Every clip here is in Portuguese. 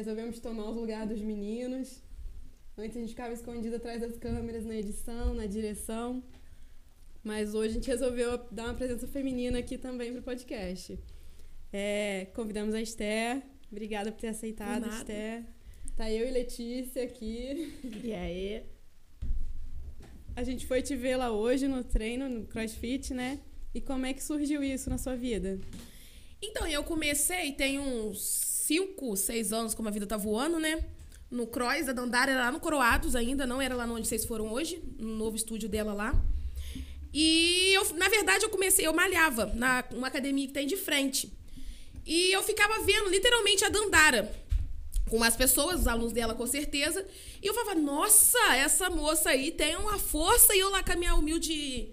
Resolvemos tomar os lugares dos meninos. Antes a gente ficava escondido atrás das câmeras na edição, na direção. Mas hoje a gente resolveu dar uma presença feminina aqui também para o podcast. É, convidamos a Esther. Obrigada por ter aceitado, Esther. Tá eu e Letícia aqui. E aí? A gente foi te ver lá hoje no treino, no CrossFit, né? E como é que surgiu isso na sua vida? Então, eu comecei, tem uns 5, 6 anos, como a vida tá voando, né? No Cross, a Dandara era lá no Coroados ainda, não era lá onde vocês foram hoje, no novo estúdio dela lá. E eu, na verdade, eu comecei, eu malhava na uma academia que tem de frente. E eu ficava vendo literalmente a Dandara com as pessoas, os alunos dela com certeza. E eu falava, nossa, essa moça aí tem uma força. E eu lá com a minha humilde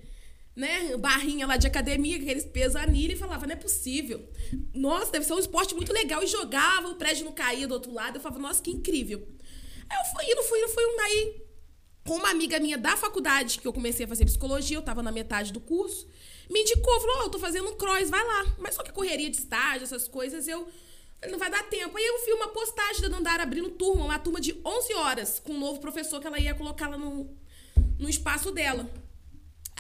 né, barrinha lá de academia, aqueles pesos anilha, e falava, não é possível. Nossa, deve ser um esporte muito legal. E jogava, o prédio não caía do outro lado. Eu falava, nossa, que incrível. Aí eu fui indo, fui indo, fui indo. Aí, com uma amiga minha da faculdade, que eu comecei a fazer psicologia, eu tava na metade do curso, me indicou, falou, oh, eu tô fazendo um cross, vai lá. Mas só que correria de estágio, essas coisas, eu não vai dar tempo. Aí eu vi uma postagem da Dandara abrindo turma, uma turma de 11 horas, com um novo professor que ela ia colocar lá no, no espaço dela.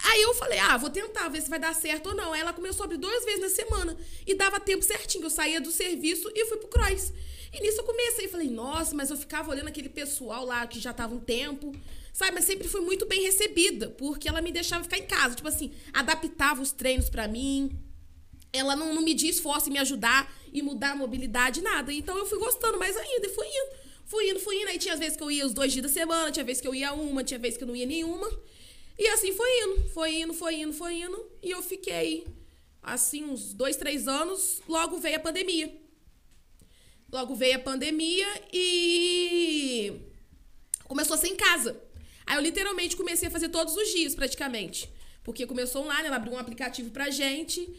Aí eu falei, ah, vou tentar, ver se vai dar certo ou não. Aí ela começou a abrir duas vezes na semana. E dava tempo certinho. Eu saía do serviço e fui pro cross. E nisso eu comecei e falei, nossa, mas eu ficava olhando aquele pessoal lá que já tava um tempo. Sabe, mas sempre fui muito bem recebida, porque ela me deixava ficar em casa. Tipo assim, adaptava os treinos para mim. Ela não, não media esforço em me ajudar e mudar a mobilidade, nada. Então eu fui gostando mais ainda e fui indo. Fui indo, fui indo. Aí tinha vezes que eu ia os dois dias da semana, tinha vezes que eu ia uma, tinha vezes que eu não ia nenhuma. E assim foi indo, foi indo, foi indo, foi indo. E eu fiquei, assim, uns dois, três anos. Logo veio a pandemia. Logo veio a pandemia e começou a ser em casa. Aí eu literalmente comecei a fazer todos os dias, praticamente. Porque começou online, ela abriu um aplicativo pra gente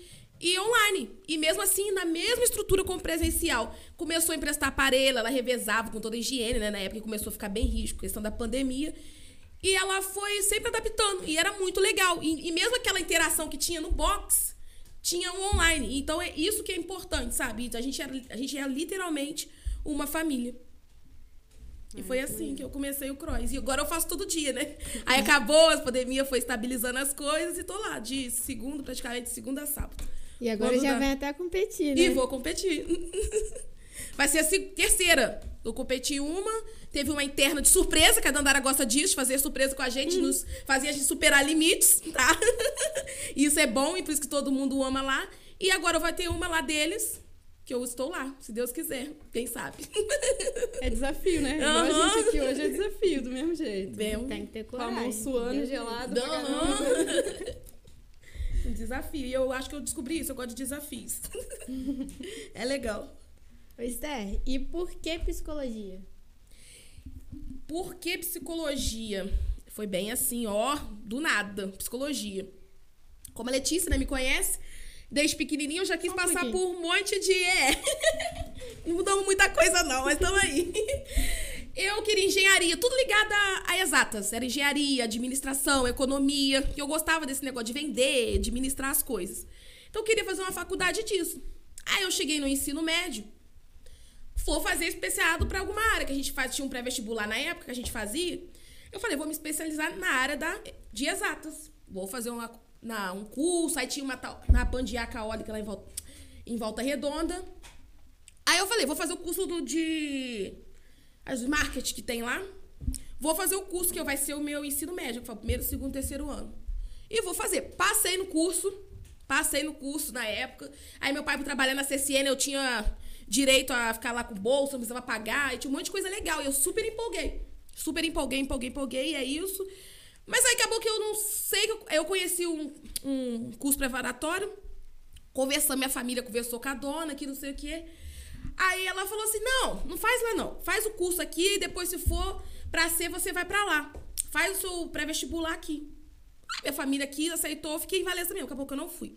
e online. E mesmo assim, na mesma estrutura como presencial. Começou a emprestar aparelho, ela revezava com toda a higiene, né? Na época começou a ficar bem risco, questão da pandemia. E ela foi sempre adaptando. E era muito legal. E, e mesmo aquela interação que tinha no box, tinha um online. Então é isso que é importante, sabe? A gente é, a gente é literalmente uma família. E foi assim que eu comecei o cross. E agora eu faço todo dia, né? Aí acabou, a pandemia foi estabilizando as coisas e tô lá, de segunda, praticamente de segunda a sábado. E agora já vai até competir, né? E vou competir. vai ser a terceira. Eu competi uma, teve uma interna de surpresa, que a Dandara gosta disso, fazer surpresa com a gente, uhum. nos fazer a gente superar limites, tá? isso é bom e por isso que todo mundo ama lá. E agora vai ter uma lá deles, que eu estou lá, se Deus quiser, quem sabe. É desafio, né? Igual uhum. a gente aqui hoje é desafio, do mesmo jeito. Bem, Tem que ter coragem. Com a mão suando, gelada. Uhum. um desafio. E eu acho que eu descobri isso, eu gosto de desafios. é legal. Esther, e por que psicologia? Por que psicologia? Foi bem assim, ó, do nada, psicologia. Como a Letícia, né, me conhece, desde pequenininho eu já quis um passar pouquinho. por um monte de... É. não mudamos muita coisa não, mas estamos aí. Eu queria engenharia, tudo ligado a, a, exatas. Era engenharia, administração, economia. Que eu gostava desse negócio de vender, administrar as coisas. Então eu queria fazer uma faculdade disso. Aí eu cheguei no ensino médio, for fazer especializado para alguma área que a gente faz, tinha um pré-vestibular na época que a gente fazia. Eu falei, vou me especializar na área da, de exatas. Vou fazer uma, na, um curso, aí tinha uma tal, na Pandiaca Eólica lá em volta, em volta Redonda. Aí eu falei, vou fazer o curso do, de as marketing que tem lá. Vou fazer o curso que vai ser o meu ensino médio, que foi o primeiro, segundo, terceiro ano. E vou fazer. Passei no curso, passei no curso na época. Aí meu pai foi trabalhar na CCN, eu tinha direito a ficar lá com bolsa, não precisava pagar, e tinha um monte de coisa legal. E eu super empolguei. Super empolguei, empolguei, empolguei, e é isso. Mas aí acabou que eu não sei. Eu conheci um, um curso preparatório, conversando, minha família conversou com a dona, que não sei o quê. Aí ela falou assim: não, não faz lá não. Faz o curso aqui, e depois, se for pra ser, você vai pra lá. Faz o seu pré-vestibular aqui. Minha família aqui aceitou, fiquei em Valença mesmo, acabou que eu não fui.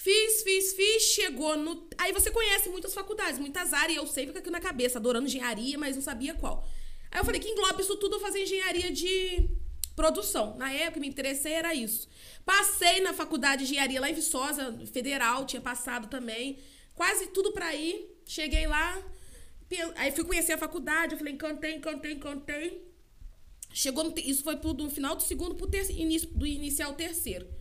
Fiz, fiz, fiz, chegou no. Aí você conhece muitas faculdades, muitas áreas, eu sei fica aqui na cabeça, adorando engenharia, mas não sabia qual. Aí eu falei que engloba isso tudo eu fazer engenharia de produção. Na época, me interessei, era isso. Passei na faculdade de engenharia lá em Viçosa, federal, tinha passado também quase tudo pra ir. Cheguei lá, aí fui conhecer a faculdade, eu falei, encantei, encantei, encantei. Chegou no, isso foi pro, do final do segundo pro ter, início, do inicial terceiro.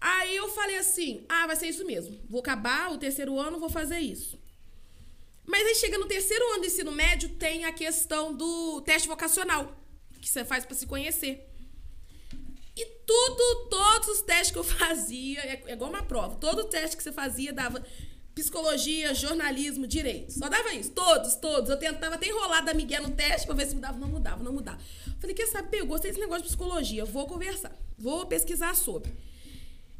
Aí eu falei assim: ah, vai ser isso mesmo. Vou acabar o terceiro ano, vou fazer isso. Mas aí chega no terceiro ano do ensino médio, tem a questão do teste vocacional, que você faz para se conhecer. E tudo, todos os testes que eu fazia, é, é igual uma prova, todo teste que você fazia dava psicologia, jornalismo, direito. Só dava isso. Todos, todos. Eu tentava até enrolar da Miguel no teste pra ver se mudava. Não mudava, não mudava. Falei, quer saber? Eu gostei desse negócio de psicologia. Vou conversar. Vou pesquisar sobre.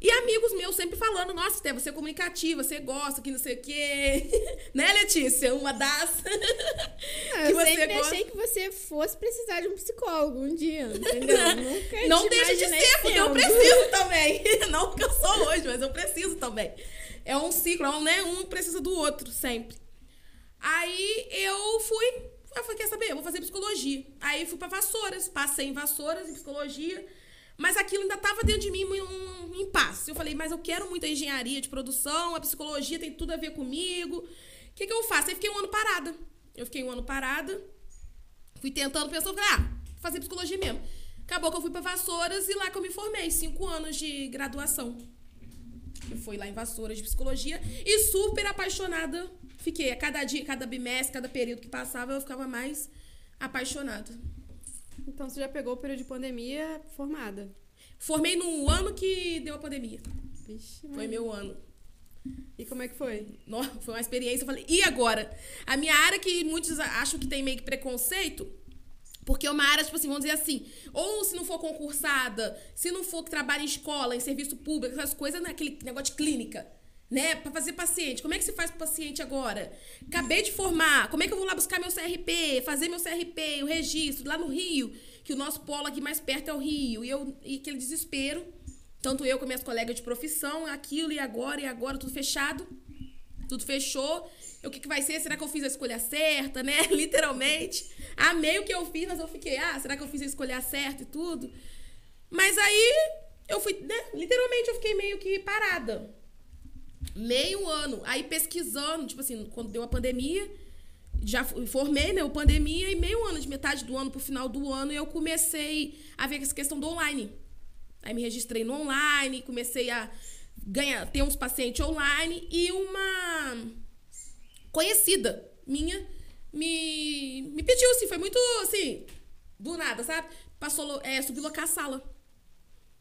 E amigos meus sempre falando, nossa, Esther, você é comunicativa, você gosta, que não sei o quê. né, Letícia? Uma das. Não, que eu você sempre gosta... achei que você fosse precisar de um psicólogo um dia, entendeu? Nunca Não deixa de ser, porque eu preciso também. não porque eu sou hoje, mas eu preciso também. É um ciclo, é um, né? Um precisa do outro, sempre. Aí eu fui. Eu falei, quer saber? Eu vou fazer psicologia. Aí fui para Vassouras, passei em Vassouras, em psicologia. Mas aquilo ainda estava dentro de mim um, um impasse. Eu falei, mas eu quero muito a engenharia de produção, a psicologia tem tudo a ver comigo. O que, que eu faço? Aí fiquei um ano parada. Eu fiquei um ano parada, fui tentando, pensando, falei, ah, fazer psicologia mesmo. Acabou que eu fui para Vassouras e lá que eu me formei, cinco anos de graduação. Eu fui lá em Vassouras de psicologia e super apaixonada fiquei. A cada dia, cada bimestre, cada período que passava, eu ficava mais apaixonada. Então você já pegou o período de pandemia formada? Formei no ano que deu a pandemia. Vixe, foi meu ano. E como é que foi? Nossa, foi uma experiência. Eu falei, e agora? A minha área que muitos acham que tem meio que preconceito, porque é uma área, tipo assim, vamos dizer assim, ou se não for concursada, se não for que trabalha em escola, em serviço público, essas coisas, naquele negócio de clínica né, para fazer paciente. Como é que se faz pro paciente agora? Acabei de formar, como é que eu vou lá buscar meu CRP, fazer meu CRP, o registro lá no Rio, que o nosso polo aqui mais perto é o Rio, e eu e aquele desespero, tanto eu como minhas colegas de profissão, aquilo e agora e agora tudo fechado. Tudo fechou. O que, que vai ser? Será que eu fiz a escolha certa, né? Literalmente. Amei o que eu fiz, mas eu fiquei, ah, será que eu fiz a escolha certa e tudo? Mas aí eu fui, né? Literalmente eu fiquei meio que parada meio ano. Aí pesquisando, tipo assim, quando deu a pandemia, já formei, né, o pandemia, e meio ano, de metade do ano pro final do ano, eu comecei a ver essa questão do online. Aí me registrei no online, comecei a ganhar, ter uns pacientes online e uma conhecida minha me, me pediu, assim, foi muito, assim, do nada, sabe? Passou, é, sublocar a sala.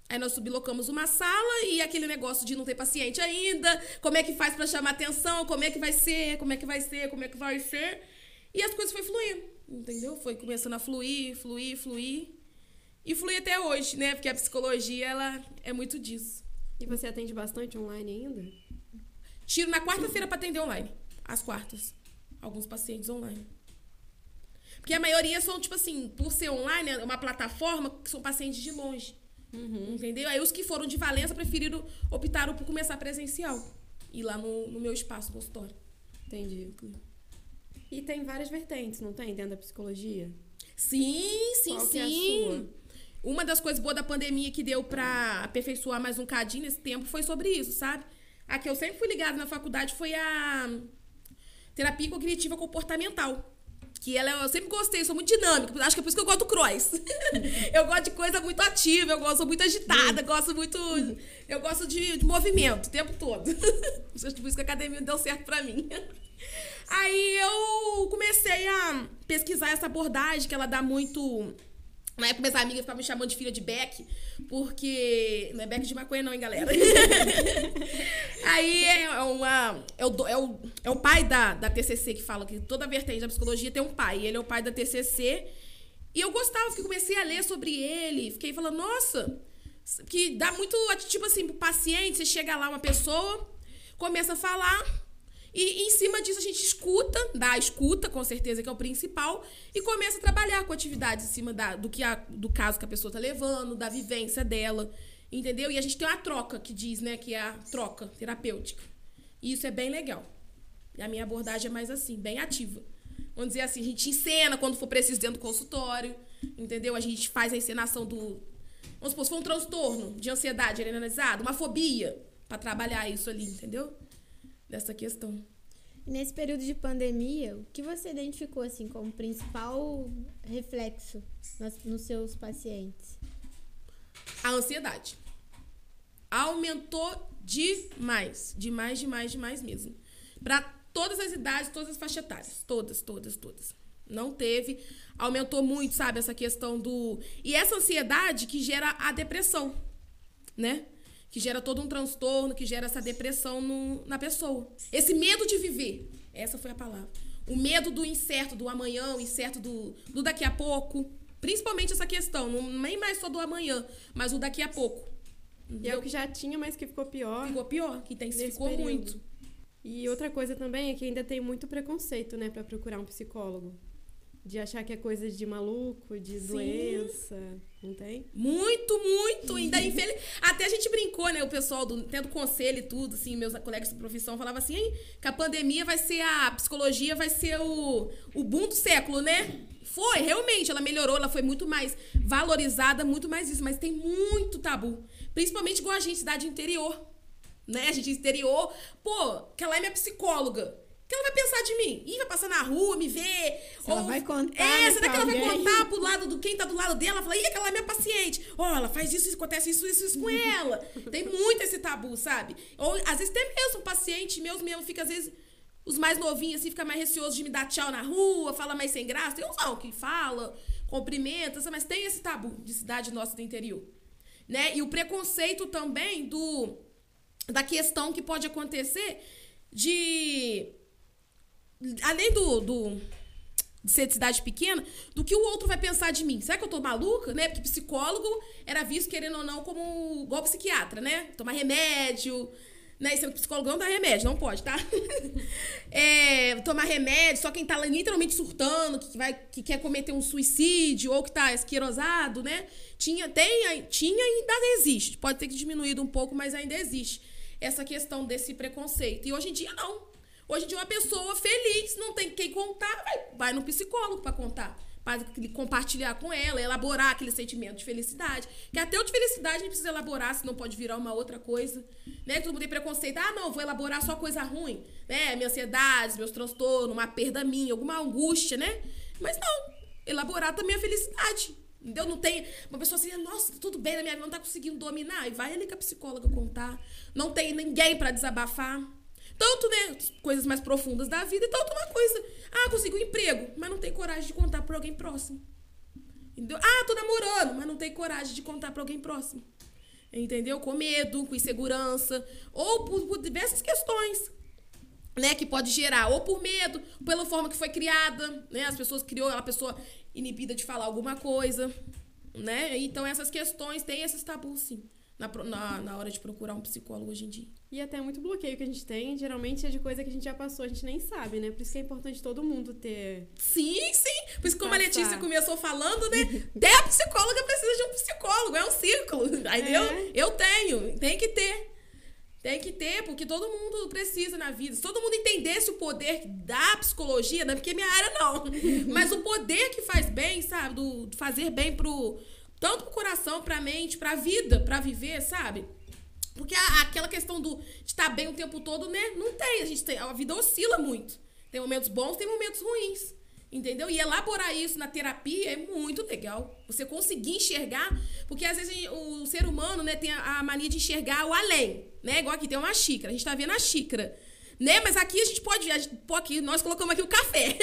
Aí nós sublocamos uma sala e aquele negócio de não ter paciente ainda, como é que faz para chamar atenção, como é que vai ser, como é que vai ser, como é que vai ser. E as coisas foi fluindo, entendeu? Foi começando a fluir, fluir, fluir. E flui até hoje, né? Porque a psicologia, ela é muito disso. E você atende bastante online ainda? Tiro na quarta-feira para atender online. Às quartas. Alguns pacientes online. Porque a maioria são, tipo assim, por ser online, é uma plataforma que são pacientes de longe. Uhum. Entendeu? Aí os que foram de Valença preferiram, optaram por começar presencial. Ir lá no, no meu espaço, consultório. Entendi. E tem várias vertentes, não tem? Dentro da psicologia? Sim, sim, Qual sim. É Uma das coisas boas da pandemia que deu pra aperfeiçoar mais um cadinho nesse tempo foi sobre isso, sabe? A que eu sempre fui ligada na faculdade foi a terapia cognitiva comportamental. Que ela, eu sempre gostei, sou muito dinâmica. Acho que é por isso que eu gosto do cross. eu gosto de coisa muito ativa, eu gosto muito agitada, gosto muito. Eu gosto de, de movimento o tempo todo. por isso que a academia deu certo pra mim. Aí eu comecei a pesquisar essa abordagem que ela dá muito na época, minhas amigas ficavam me chamando de filha de Beck, porque. Não é Beck de maconha, não, hein, galera? Aí é uma. É o, é o, é o pai da, da TCC que fala que toda vertente da psicologia tem um pai. Ele é o pai da TCC. E eu gostava, que comecei a ler sobre ele. Fiquei falando, nossa, que dá muito. Tipo assim, pro paciente, você chega lá, uma pessoa, começa a falar. E em cima disso a gente escuta, dá a escuta, com certeza que é o principal, e começa a trabalhar com atividades em cima da, do, que a, do caso que a pessoa está levando, da vivência dela, entendeu? E a gente tem uma troca que diz, né, que é a troca terapêutica. E isso é bem legal. E a minha abordagem é mais assim, bem ativa. Vamos dizer assim, a gente encena quando for preciso dentro do consultório, entendeu? A gente faz a encenação do. Vamos supor, se for um transtorno de ansiedade analisado, uma fobia, para trabalhar isso ali, entendeu? Dessa questão. nesse período de pandemia, o que você identificou assim como principal reflexo nos, nos seus pacientes? A ansiedade. Aumentou demais, demais, demais, demais mesmo. Para todas as idades, todas as faixas etárias, todas, todas, todas. Não teve, aumentou muito, sabe, essa questão do e essa ansiedade que gera a depressão, né? Que gera todo um transtorno, que gera essa depressão no, na pessoa. Esse medo de viver. Essa foi a palavra. O medo do incerto, do amanhã, o incerto do, do daqui a pouco. Principalmente essa questão, não, nem mais só do amanhã, mas o daqui a pouco. E é o que já tinha, mas que ficou pior. Ficou pior, que intensificou muito. E outra coisa também é que ainda tem muito preconceito, né, para procurar um psicólogo. De achar que é coisa de maluco, de Sim. doença, não tem? Muito, muito. Ainda infeliz... Até a gente brincou, né? O pessoal do, tendo conselho e tudo, assim, meus colegas de profissão falavam assim, que a pandemia vai ser a psicologia, vai ser o, o boom do século, né? Foi, realmente, ela melhorou, ela foi muito mais valorizada, muito mais isso, mas tem muito tabu. Principalmente igual a gente, cidade interior. Né? A gente interior, pô, que ela é minha psicóloga que ela vai pensar de mim? Ih, vai passar na rua, me ver. Ou, ela vai contar. É, será que ela vai contar pro lado do quem tá do lado dela? Fala, ih, aquela é minha paciente. Ó, oh, ela faz isso, acontece isso, isso, isso com ela. Tem muito esse tabu, sabe? Ou às vezes tem mesmo paciente meus mesmo, fica às vezes. Os mais novinhos, assim, fica mais receoso de me dar tchau na rua, fala mais sem graça. Tem uns não que fala, cumprimenta, mas tem esse tabu de cidade nossa do interior. Né? E o preconceito também do da questão que pode acontecer de além do, do de ser de cidade pequena, do que o outro vai pensar de mim. Será que eu tô maluca, né? Porque psicólogo era visto, querendo ou não, como igual psiquiatra, né? Tomar remédio, né? Sendo psicólogo não dá remédio, não pode, tá? é, tomar remédio, só quem tá literalmente surtando, que, vai, que quer cometer um suicídio, ou que tá esquirosado, né? Tinha, tem, tinha e ainda existe. Pode ter que diminuído um pouco, mas ainda existe essa questão desse preconceito. E hoje em dia, não. Hoje em dia, uma pessoa feliz, não tem quem contar, vai, vai no psicólogo para contar. Para compartilhar com ela, elaborar aquele sentimento de felicidade. Que até o de felicidade a gente precisa elaborar, senão pode virar uma outra coisa. Né? Todo mundo tem preconceito. Ah, não, vou elaborar só coisa ruim. Né? Minha ansiedade, meus transtornos, uma perda minha, alguma angústia, né? Mas não. Elaborar também a felicidade. Entendeu? Não tem uma pessoa assim, nossa, tudo bem na minha vida, não tá conseguindo dominar. E vai ali com a psicóloga contar. Não tem ninguém para desabafar. Tanto, né, coisas mais profundas da vida tanto uma coisa. Ah, consegui um emprego, mas não tem coragem de contar para alguém próximo. Entendeu? Ah, tô namorando, mas não tem coragem de contar para alguém próximo. Entendeu? Com medo, com insegurança, ou por, por diversas questões né, que pode gerar, ou por medo, pela forma que foi criada, né, as pessoas criou a pessoa inibida de falar alguma coisa, né, então essas questões têm esses tabus, sim na, na, na hora de procurar um psicólogo hoje em dia. E até muito bloqueio que a gente tem, geralmente é de coisa que a gente já passou, a gente nem sabe, né? Por isso que é importante todo mundo ter. Sim, sim. Por isso, como Passar. a Letícia começou falando, né? Até a psicóloga precisa de um psicólogo, é um círculo. Entendeu? É. Eu tenho, tem que ter. Tem que ter, porque todo mundo precisa na vida. Se todo mundo entendesse o poder da psicologia, não é porque é minha área não, mas o poder que faz bem, sabe? Do fazer bem pro, tanto pro coração, pra mente, pra vida, pra viver, sabe? Porque a, aquela questão do estar bem o tempo todo, né? Não tem. A gente tem. A vida oscila muito. Tem momentos bons, tem momentos ruins. Entendeu? E elaborar isso na terapia é muito legal. Você conseguir enxergar, porque às vezes o ser humano, né, tem a, a mania de enxergar o além, né? Igual aqui tem uma xícara, a gente tá vendo a xícara. Né? Mas aqui a gente pode. A gente, pô, aqui, nós colocamos aqui o café.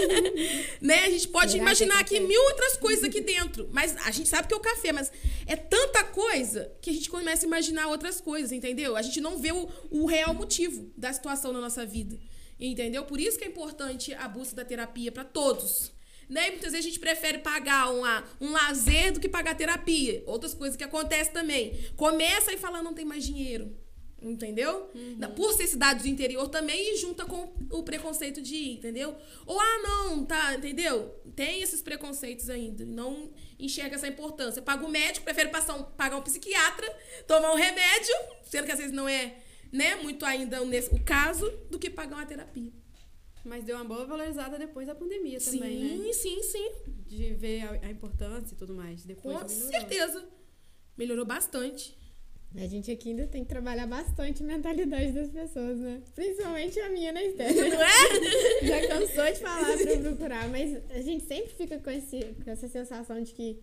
né? A gente pode Será imaginar é aqui mil outras coisas aqui dentro. Mas a gente sabe que é o café, mas é tanta coisa que a gente começa a imaginar outras coisas, entendeu? A gente não vê o, o real motivo da situação na nossa vida. Entendeu? Por isso que é importante a busca da terapia para todos. Né? E muitas vezes a gente prefere pagar uma, um lazer do que pagar terapia. Outras coisas que acontecem também. Começa e fala, não tem mais dinheiro. Entendeu? Uhum. Por ser cidade do interior também e junta com o preconceito de ir, entendeu? Ou, ah, não, tá, entendeu? Tem esses preconceitos ainda. Não enxerga essa importância. Paga o médico, prefere passar um, pagar um psiquiatra, tomar um remédio, sendo que às vezes não é né, muito ainda nesse, o caso, do que pagar uma terapia. Mas deu uma boa valorizada depois da pandemia também, sim, né? Sim, sim, sim. De ver a, a importância e tudo mais. Depois Com certeza. Melhorou bastante. A gente aqui ainda tem que trabalhar bastante a mentalidade das pessoas, né? Principalmente a minha, né, Esther? Não é? Já cansou de falar pra eu procurar, mas a gente sempre fica com, esse, com essa sensação de que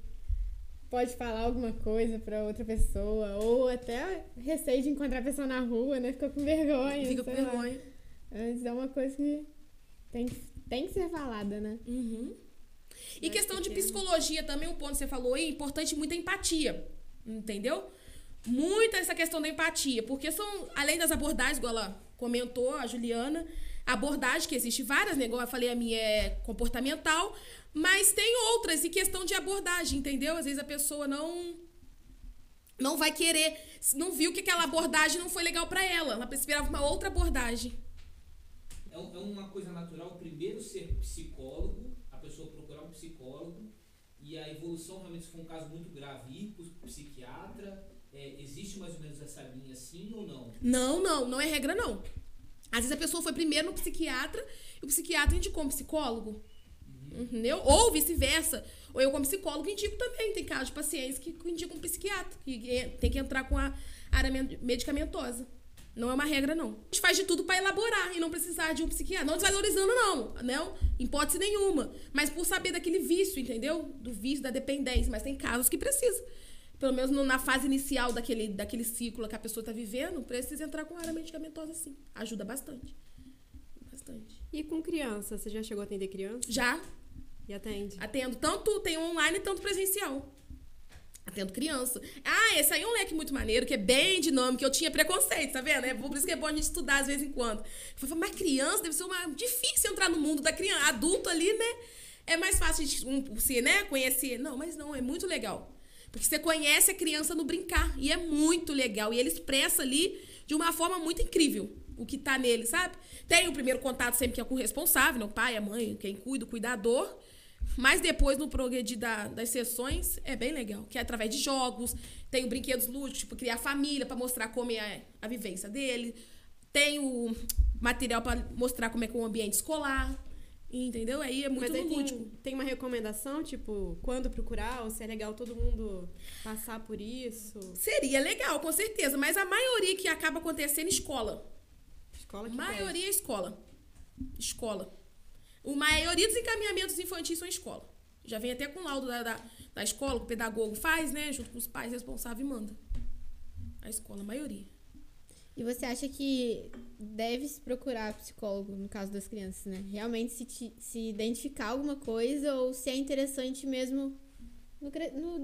pode falar alguma coisa pra outra pessoa, ou até receio de encontrar a pessoa na rua, né? Fica com vergonha. Fica com vergonha. Mas é uma coisa que tem, que- tem que ser falada, né? Uhum. E Mas questão de psicologia também, um ponto que você falou aí, importante muita empatia. Entendeu? Muita essa questão da empatia. Porque são, além das abordagens, igual ela comentou, a Juliana, abordagem que existe várias, né? Igual eu falei, a minha é comportamental, mas tem outras e questão de abordagem, entendeu? Às vezes a pessoa não não vai querer, não viu que aquela abordagem não foi legal pra ela, ela esperava uma outra abordagem. É, é uma coisa natural, primeiro ser psicólogo, a pessoa procurar um psicólogo, e a evolução realmente, for um caso muito grave, ir para o psiquiatra. É, existe mais ou menos essa linha sim ou não? Não, não, não é regra, não. Às vezes a pessoa foi primeiro no psiquiatra e o psiquiatra indicou um psicólogo. Entendeu? Ou vice-versa. Ou eu, como psicólogo, indico também. Tem casos de pacientes que indicam um psiquiatra, que é- tem que entrar com a área med- medicamentosa. Não é uma regra, não. A gente faz de tudo para elaborar e não precisar de um psiquiatra. Não desvalorizando, não. Não, hipótese nenhuma. Mas por saber daquele vício, entendeu? Do vício, da dependência. Mas tem casos que precisa. Pelo menos no- na fase inicial daquele, daquele ciclo que a pessoa está vivendo, precisa entrar com a área medicamentosa, sim. Ajuda bastante. Bastante. E com criança? Você já chegou a atender criança? Já E atende? Atendo tanto, tem online, tanto presencial. Atendo criança. Ah, esse aí é um leque muito maneiro, que é bem dinâmico, que eu tinha preconceito, tá vendo? É por isso que é bom a gente estudar de vez em quando. Eu falei, mas criança deve ser uma. difícil entrar no mundo da criança. Adulto ali, né? É mais fácil de um, você, né, conhecer. Não, mas não, é muito legal. Porque você conhece a criança no brincar. E é muito legal. E ele expressa ali de uma forma muito incrível o que tá nele, sabe? Tem o primeiro contato sempre que é com o responsável, né? o pai, a mãe, quem cuida, o cuidador. Mas depois, no progredir da- das sessões, é bem legal. Que é através de jogos, tem o brinquedos lúdicos, tipo, criar família pra mostrar como é a vivência dele. Tem o material pra mostrar como é que é o ambiente escolar. Entendeu? Aí é muito Mas aí tem, tem uma recomendação, tipo, quando procurar, ou se é legal todo mundo passar por isso? Seria legal, com certeza. Mas a maioria que acaba acontecendo é escola. Escola que maioria é escola. Escola. A maioria dos encaminhamentos infantis são escola. Já vem até com o laudo da, da, da escola, que o pedagogo faz, né? Junto com os pais responsáveis e manda. A escola, a maioria. E você acha que deve se procurar psicólogo no caso das crianças, né? Realmente se, te- se identificar alguma coisa ou se é interessante mesmo no, no,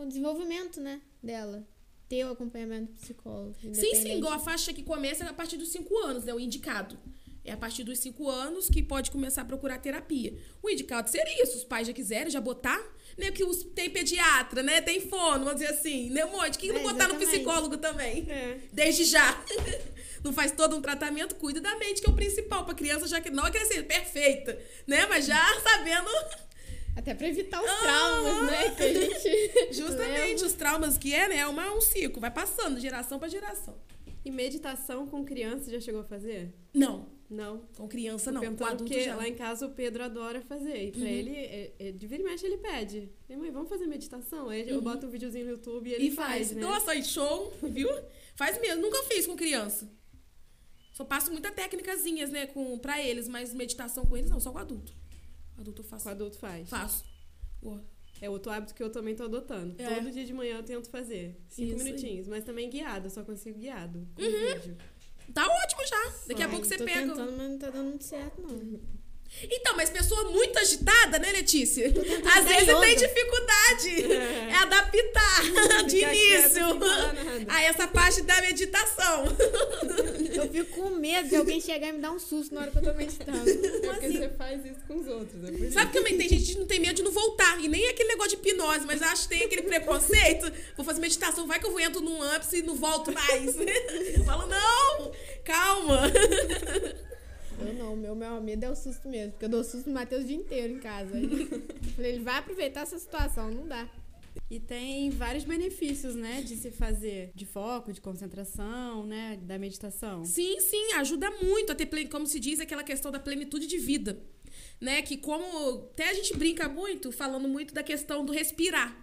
no desenvolvimento, né, dela. Ter o acompanhamento psicólogo. Sim, sim, igual a faixa que começa é a partir dos 5 anos, né? O indicado. É a partir dos 5 anos que pode começar a procurar terapia. O indicado seria, se os pais já quiserem, já botar, né? Que os, tem pediatra, né? Tem fono, vamos dizer assim, né? Um monte. Que não É, botar no exatamente. psicólogo também. É. Desde já. Não faz todo um tratamento, cuida da mente, que é o principal pra criança, já que não é crescer perfeita, né? Mas já sabendo Até pra evitar os Ah, traumas, né? Que a gente. justamente os traumas que é, né? É uma, um ciclo, vai passando de geração pra geração. E meditação com criança já chegou a fazer? Não, Não. com criança não, com adulto porque já. lá em casa o Pedro adora fazer. E pra Uhum. ele, é, é, de vira e mexe, ele pede. E, mãe, vamos fazer meditação? Aí eu boto um videozinho no YouTube e ele Uhum. E faz. né? Nossa, aí show, viu? Faz mesmo. Nunca fiz com criança. Só passo muita técnicazinhas, né, com, pra eles, mas meditação com eles não, só com adulto. Adulto eu faço. Com adulto faz. Faço. Boa. É outro hábito que eu também tô adotando. É. Todo dia de manhã eu tento fazer. Cinco Isso aí. minutinhos. Mas também guiado, eu só consigo guiado. Com Uhum. vídeo. Tá ótimo já. Daqui a Ai, pouco você tô pega. tentando, mas não tá dando muito certo, não. Então, mas pessoa muito agitada, né, Letícia? Às vezes tem yoga. dificuldade. É, adaptar de início nada. a essa parte da meditação. Eu fico com medo de alguém chegar e me dar um susto na hora que eu tô meditando. É porque você faz isso com os outros. É. Sabe que também tem gente que não tem medo de não voltar. E nem é aquele negócio de hipnose, mas acho que tem aquele preconceito. Vou fazer meditação, vai que eu vou entro num ápice e não volto mais. Eu falo, não, calma. Eu não, meu maior medo é o susto mesmo, porque eu dou susto no Matheus o dia inteiro em casa. Ele vai aproveitar essa situação, não dá. E tem vários benefícios, né? De se fazer de foco, de concentração, né? Da meditação. Sim, sim, ajuda muito a ter, plen- como se diz, aquela questão da plenitude de vida. Né? Que como até a gente brinca muito, falando muito da questão do respirar.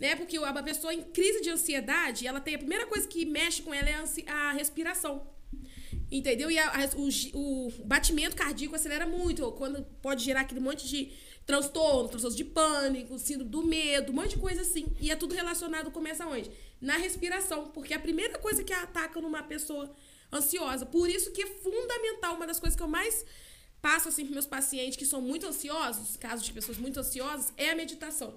né? Porque a pessoa em crise de ansiedade, ela tem a primeira coisa que mexe com ela é a, a respiração. Entendeu? E a, a, o, o, batimento cardíaco acelera muito, quando pode gerar aquele monte de transtorno, transtorno de pânico, síndrome do medo, um monte de coisa assim. E é tudo relacionado, começa onde? Na respiração, porque a primeira coisa que ataca numa pessoa ansiosa. Por isso que é fundamental, uma das coisas que eu mais passo assim para meus pacientes que são muito ansiosos, casos de pessoas muito ansiosas, é a meditação.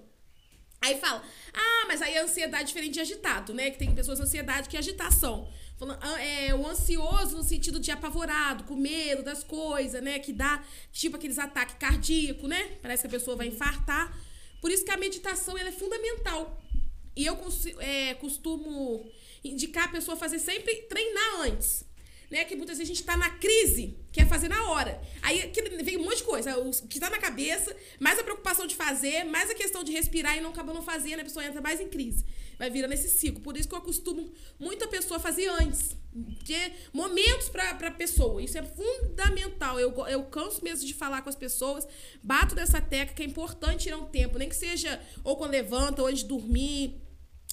Aí fala, ah, mas aí a ansiedade é diferente de agitado, né? Que tem pessoas ansiedade que é agitação. Falando, ah, é, o ansioso no sentido de apavorado, com medo das coisas, né? Que dá, tipo, aqueles ataques cardíacos, né? Parece que a pessoa vai infartar. Por isso que a meditação ela é fundamental. E eu é, costumo indicar a pessoa fazer sempre treinar antes né? Que muitas vezes a gente tá na crise, quer fazer na hora. Aí vem um monte de coisa, o que tá na cabeça, mais a preocupação de fazer, mais a questão de respirar e não acaba não fazendo, a pessoa entra mais em crise. Vai virando esse ciclo. Por isso que eu acostumo muito a pessoa fazer antes. De momentos pra, pra pessoa. Isso é fundamental. Eu, eu canso mesmo de falar com as pessoas, bato nessa tecla que é importante tirar um tempo, nem que seja ou quando levanta, ou antes de dormir.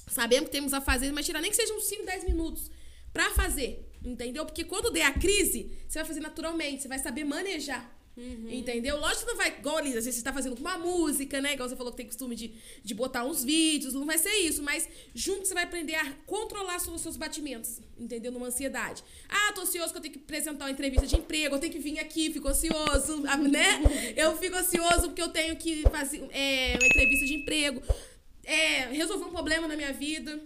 Sabemos que temos a fazer, mas tirar nem que seja uns 5, 10 minutos para fazer. Entendeu? Porque quando der a crise, você vai fazer naturalmente, você vai saber manejar. Uhum. Entendeu? Lógico que não vai, igual ali, às vezes você tá fazendo com uma música, né? Igual você falou que tem costume de, de botar uns vídeos, não vai ser isso, mas junto você vai aprender a controlar os seus batimentos, entendeu? Numa ansiedade. Ah, tô ansioso que eu tenho que apresentar uma entrevista de emprego, eu tenho que vir aqui, fico ansioso, né? Eu fico ansioso porque eu tenho que fazer é, uma entrevista de emprego, é, resolver um problema na minha vida,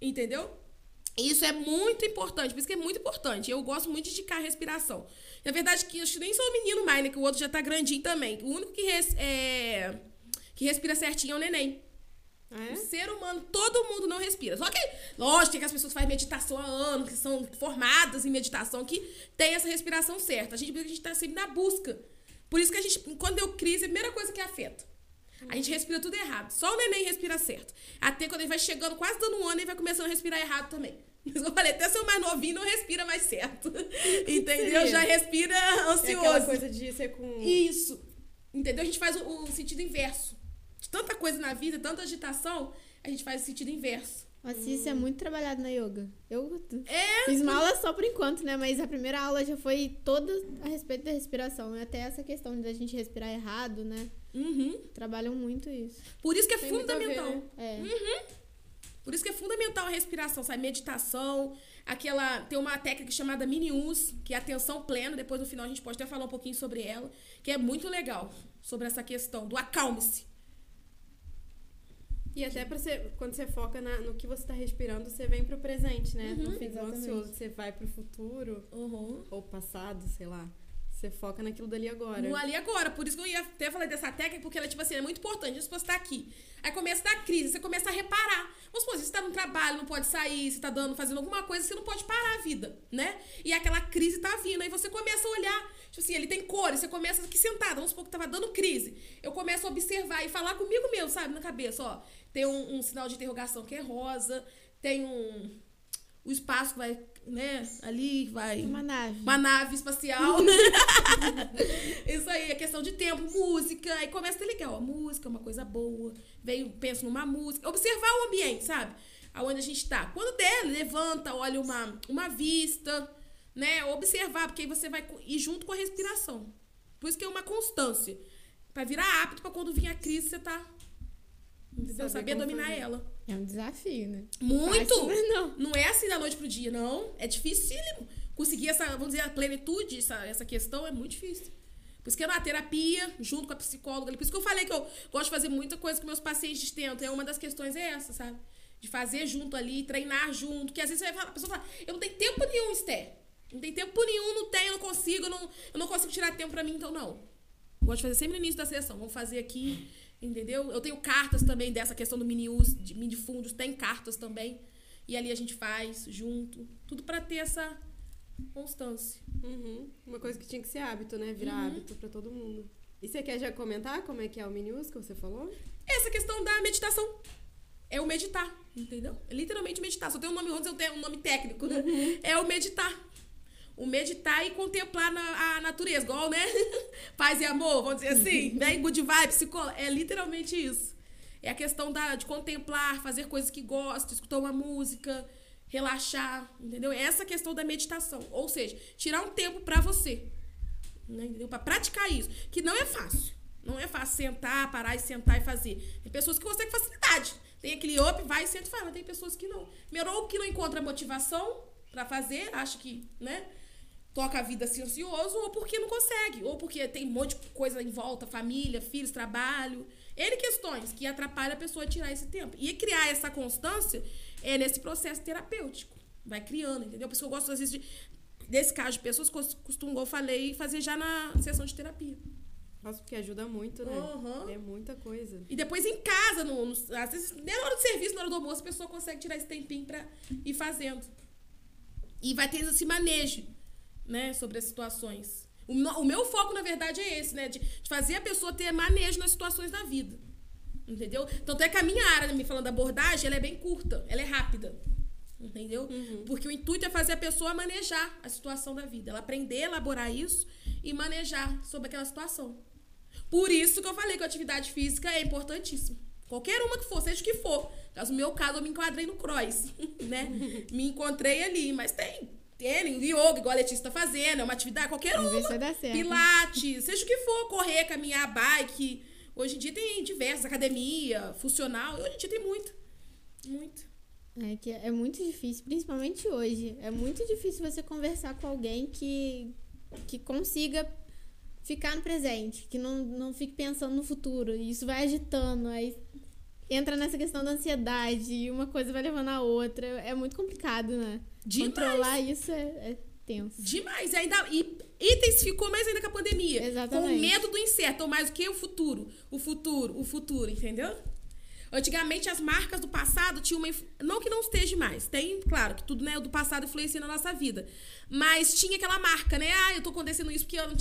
entendeu? Isso é muito importante, por isso que é muito importante. Eu gosto muito de indicar a respiração. Na verdade, que eu nem sou o menino mais, né? Que o outro já tá grandinho também. O único que, res, é, que respira certinho é o neném. Ah, é? O ser humano, todo mundo não respira. Só que, lógico, que as pessoas fazem meditação há anos, que são formadas em meditação, que tem essa respiração certa. A gente, a gente tá sempre na busca. Por isso que a gente, quando deu crise, a primeira coisa que afeta. A gente respira tudo errado. Só o neném respira certo. Até quando ele vai chegando, quase dando um ano, ele vai começando a respirar errado também. Mas eu falei, até seu mais novinho não respira mais certo. Entendeu? Já respira ansioso. É aquela coisa de ser com. Isso. Entendeu? A gente faz o, o sentido inverso. De tanta coisa na vida, tanta agitação, a gente faz o sentido inverso. Nossa, hum. isso é muito trabalhado na yoga. Eu é, fiz uma aula só por enquanto, né? Mas a primeira aula já foi toda a respeito da respiração. Né? Até essa questão da gente respirar errado, né? Uhum. Trabalham muito isso. Por isso que é Tem fundamental. Ver, né? é. Uhum. Por isso que é fundamental a respiração, sabe? Meditação, aquela. Tem uma técnica chamada mini-us, que é atenção plena. Depois no final a gente pode até falar um pouquinho sobre ela, que é muito legal sobre essa questão do acalme-se. E até pra você, quando você foca na, no que você está respirando, você vem pro presente, né? Uhum, não fica ansioso, você vai pro futuro uhum. ou passado, sei lá. Você foca naquilo dali agora. No ali agora. Por isso que eu ia até falar dessa técnica, porque ela, tipo assim, é muito importante. Você tá aqui, aí começa a dar crise, você começa a reparar. Vamos supor, você tá no trabalho, não pode sair, você tá dando, fazendo alguma coisa, você não pode parar a vida, né? E aquela crise tá vindo, aí você começa a olhar, tipo assim, ele tem cores, você começa aqui sentada, vamos supor que tava dando crise. Eu começo a observar e falar comigo mesmo, sabe, na cabeça, ó. Tem um, um sinal de interrogação que é rosa, tem um o espaço que vai, né, ali vai. Uma nave. Uma nave espacial. Isso aí, é questão de tempo, música. Aí começa a ter legal. A música é uma coisa boa. Venho, penso numa música. Observar o ambiente, sabe? Aonde a gente tá. Quando der, levanta, olha uma, uma vista, né? Observar, porque aí você vai ir junto com a respiração. Por isso que é uma constância. Para virar apto para quando vir a crise, você tá Entendeu? Saber dominar fazer. ela. É um desafio, né? Muito! Fácil, não. não é assim da noite pro dia, não. É dificílimo. Conseguir essa, vamos dizer, a plenitude, essa, essa questão é muito difícil. Por isso que na terapia, junto com a psicóloga, por isso que eu falei que eu gosto de fazer muita coisa com meus pacientes tentam. É uma das questões é essa, sabe? De fazer junto ali, treinar junto. Que às vezes você vai falar, a pessoa fala, eu não tenho tempo nenhum, Esther. Não tem tempo nenhum, não tenho, não consigo, não, eu não consigo tirar tempo pra mim, então não. Gosto de fazer sempre no início da sessão. Vamos fazer aqui Entendeu? Eu tenho cartas também dessa questão do mini us, de mini fundos, tem cartas também. E ali a gente faz junto. Tudo para ter essa constância. Uhum. Uma coisa que tinha que ser hábito, né? Virar uhum. hábito para todo mundo. E você quer já comentar como é que é o mini us que você falou? Essa questão da meditação. É o meditar, entendeu? É literalmente meditar. Só tem um nome, vamos dizer, um nome técnico, né? Uhum. É o meditar o meditar e contemplar na, a natureza, igual, né? Paz e amor, vamos dizer assim, né? Good vibe, psicólogo. É literalmente isso. É a questão da, de contemplar, fazer coisas que gosta, escutar uma música, relaxar, entendeu? É essa questão da meditação. Ou seja, tirar um tempo para você. Né, entendeu? Pra praticar isso. Que não é fácil. Não é fácil sentar, parar e sentar e fazer. Tem pessoas que conseguem facilidade. Tem aquele up, vai, senta e faz, mas tem pessoas que não. Primeiro, ou que não encontra motivação para fazer, acha que, né? Toca a vida assim ansioso, ou porque não consegue, ou porque tem um monte de coisa em volta, família, filhos, trabalho. N questões que atrapalham a pessoa a tirar esse tempo. E criar essa constância é nesse processo terapêutico. Vai criando, entendeu? A pessoa gosta, às vezes, de, desse caso de pessoas costumam, eu falei, fazer já na sessão de terapia. Nossa, porque ajuda muito, né? Uhum. É muita coisa. E depois em casa, no, no, às vezes, nem na hora do serviço, na hora do almoço, a pessoa consegue tirar esse tempinho pra ir fazendo. E vai ter esse manejo, né, sobre as situações. O, o meu foco, na verdade, é esse, né? De, de, fazer a pessoa ter manejo nas situações da vida. Entendeu? Tanto é que a minha área, me falando da abordagem, ela é bem curta, ela é rápida. Entendeu? Uhum. Porque o intuito é fazer a pessoa manejar a situação da vida. Ela aprender a elaborar isso e manejar sobre aquela situação. Por isso que eu falei que a atividade física é importantíssima. Qualquer uma que for, seja o que for. No meu caso, eu me enquadrei no cross, né? me encontrei ali, mas tem tênis, yoga, igual a Letícia tá fazendo, é uma atividade, qualquer uma. Pilates, seja o que for, correr, caminhar, bike. Hoje em dia tem diversas, academia, funcional, hoje em dia tem muito. Muito. É que é muito difícil, principalmente hoje. É muito difícil você conversar com alguém que, que consiga ficar no presente, que não, não fique pensando no futuro. E isso vai agitando, aí entra nessa questão da ansiedade e uma coisa vai levando a outra. É muito complicado, né? Demais. Controlar isso é, é tenso. Demais. E ainda, e intensificou mais ainda com a pandemia. Exatamente. Com o medo do incerto, ou mais do que o futuro. O futuro, o futuro, entendeu? Antigamente, as marcas do passado tinham uma. Não que não esteja mais. Tem, claro, que tudo né, do passado influencia na nossa vida. Mas tinha aquela marca, né? Ah, eu tô acontecendo isso porque ano,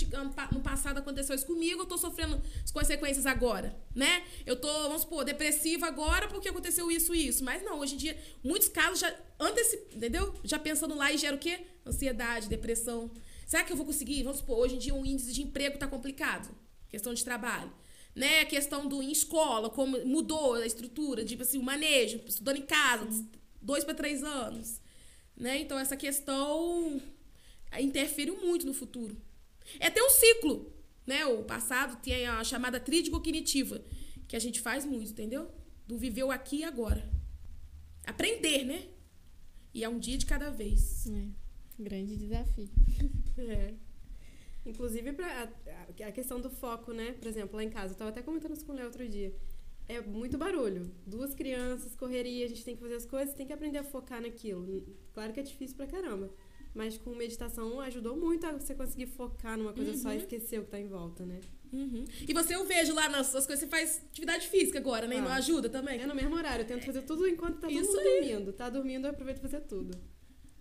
no passado aconteceu isso comigo, eu tô sofrendo as consequências agora, né? Eu tô, vamos supor, depressiva agora porque aconteceu isso e isso. Mas não, hoje em dia, muitos casos já antecip, entendeu? Já pensando lá e gera o quê? Ansiedade, depressão. Será que eu vou conseguir? Vamos supor, hoje em dia o um índice de emprego tá complicado. Questão de trabalho. Né? A questão do em escola, como mudou a estrutura, tipo assim, o manejo, estudando em casa, dois para três anos. Né? Então, essa questão interfere muito no futuro. É até um ciclo, né? O passado tem a chamada tríade cognitiva, que a gente faz muito, entendeu? Do viver o aqui e agora. Aprender, né? E é um dia de cada vez. É. Grande desafio. É. Inclusive, pra, a, a, questão do foco, né? Por exemplo, lá em casa, eu tava até comentando isso com o Léo outro dia. É muito barulho. Duas crianças, correria, a gente tem que fazer as coisas, tem que aprender a focar naquilo. Claro que é difícil pra caramba. Mas com meditação ajudou muito a você conseguir focar numa coisa uhum. só e uhum. esquecer o que tá em volta, né? Uhum. E você, eu vejo lá nas suas coisas, você faz atividade física agora, né? Ah, e não ajuda também? É no mesmo horário. Eu tento fazer tudo enquanto tá Isso todo mundo aí. dormindo. Tá dormindo, eu aproveito fazer tudo.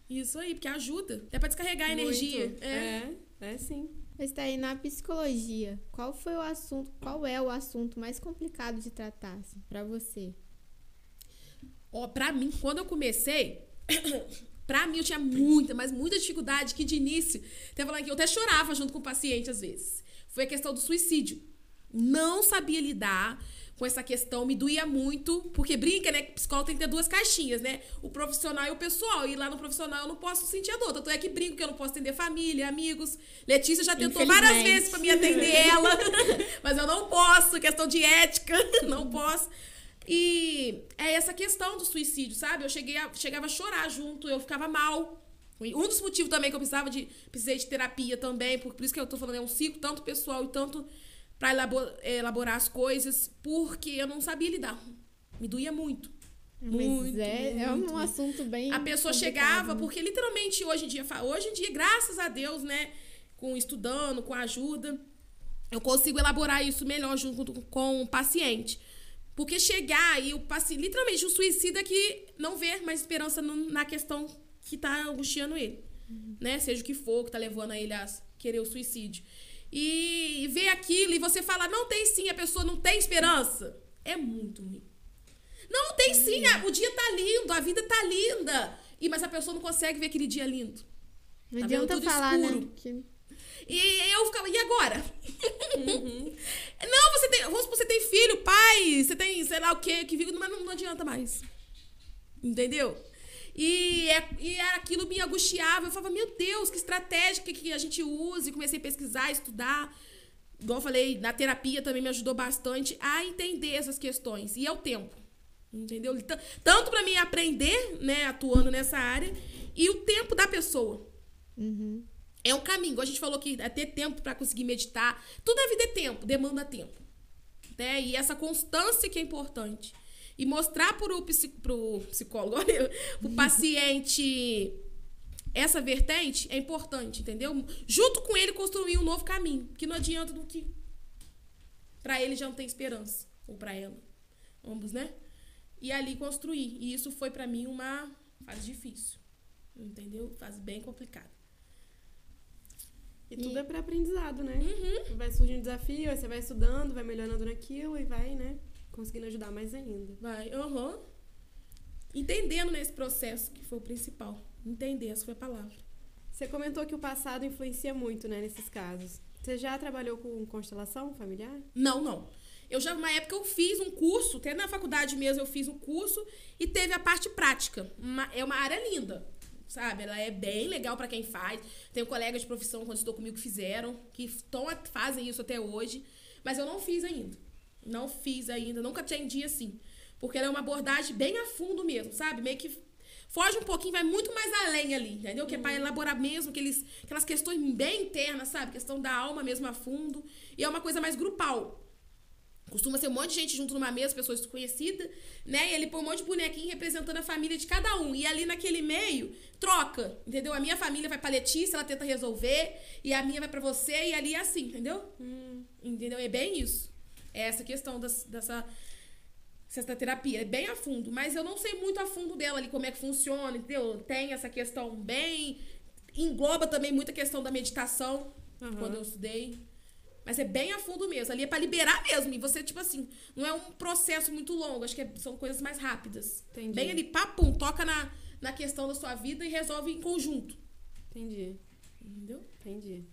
Isso aí, porque ajuda. É pra descarregar a energia. É. é, é sim. Está aí na psicologia. Qual foi o assunto, qual é o assunto mais complicado de tratar assim, para você? Ó, oh, para mim, quando eu comecei, Pra mim, eu tinha muita, mas muita dificuldade que de início, até falando que eu até chorava junto com o paciente às vezes. Foi a questão do suicídio. Não sabia lidar com essa questão, me doía muito, porque brinca, né? Que psicólogo tem que ter duas caixinhas, né? O profissional e o pessoal. E lá no profissional eu não posso sentir a dor. Tanto é que brinco que eu não posso atender família, amigos. Letícia já tentou várias vezes para me atender ela, mas eu não posso, questão de ética, não posso. E é essa questão do suicídio, sabe? Eu cheguei a, chegava a chorar junto, eu ficava mal. Um dos motivos também que eu precisava de precisei de terapia também, por, por isso que eu tô falando, é um ciclo tanto pessoal e tanto para elaborar, elaborar as coisas, porque eu não sabia lidar. Me doía muito. Mas muito, é, muito, é um muito. assunto bem. A pessoa chegava, porque literalmente hoje em dia, hoje em dia, graças a Deus, né, com estudando, com ajuda, eu consigo elaborar isso melhor junto com o paciente. Porque chegar e o paciente, literalmente, o suicida que não vê mais esperança na questão que tá angustiando ele. Uhum. Né? Seja o que for que tá levando a ele a querer o suicídio. E, ver aquilo e você falar, não tem sim, a pessoa não tem esperança. É muito ruim. Não, tem sim, a, o dia tá lindo, a vida tá linda. E, mas a pessoa não consegue ver aquele dia lindo. Não tá adianta falar, né? Que... E eu ficava, e agora? não, você tem. Vamos supor, você tem filho, pai, você tem, sei lá o quê, que mas não, não adianta mais. Entendeu? E, é, e aquilo me angustiava. Eu falava, meu Deus, que estratégia que, que a gente usa. E comecei a pesquisar, estudar. Igual eu falei, na terapia também me ajudou bastante a entender essas questões. E é o tempo. Entendeu? Tanto para mim aprender, né, atuando nessa área, e o tempo da pessoa. Uhum. É um caminho. A gente falou que é ter tempo para conseguir meditar. Tudo na vida é tempo, demanda tempo. Né? E essa constância que é importante. E mostrar para o psicólogo, para o paciente essa vertente é importante, entendeu? Junto com ele construir um novo caminho, que não adianta do que para ele já não tem esperança ou para ela, ambos, né? E ali construir. E isso foi para mim uma fase difícil, entendeu? Fase bem complicada. E tudo e... é para aprendizado, né? Uhum. Vai surgindo um desafio, aí você vai estudando, vai melhorando naquilo e vai, né, conseguindo ajudar mais ainda. Vai. Uhum. Entendendo nesse processo, que foi o principal. Entender, essa foi a palavra. Você comentou que o passado influencia muito, né, nesses casos. Você já trabalhou com constelação familiar? Não, não. Eu já, uma época, eu fiz um curso, até na faculdade mesmo eu fiz um curso e teve a parte prática. Uma, é uma área linda, sabe? Ela é bem legal para quem faz. Tenho colegas de profissão, quando estou comigo, que fizeram, que tão, fazem isso até hoje. Mas eu não fiz ainda. Não fiz ainda, nunca atendi assim. Porque ela é uma abordagem bem a fundo mesmo, sabe? Meio que foge um pouquinho, vai muito mais além ali, entendeu? Que é para elaborar mesmo aqueles, aquelas questões bem internas, sabe? Questão da alma mesmo a fundo. E é uma coisa mais grupal. Costuma ser um monte de gente junto numa mesa, pessoas desconhecidas, né? E ele põe um monte de bonequinho representando a família de cada um. E ali naquele meio, troca, entendeu? A minha família vai pra Letícia, ela tenta resolver, e a minha vai para você, e ali é assim, entendeu? Hum. Entendeu? É bem isso. É essa questão das, dessa essa terapia. É bem a fundo, mas eu não sei muito a fundo dela ali, como é que funciona, entendeu? Tem essa questão bem. Engloba também muita questão da meditação, uhum. quando eu estudei. Mas é bem a fundo mesmo. Ali é pra liberar mesmo. E você, tipo assim, não é um processo muito longo. Acho que é, são coisas mais rápidas. Entendi. Bem ali, papum, toca na, na questão da sua vida e resolve em conjunto. Entendi. Entendeu? Entendi.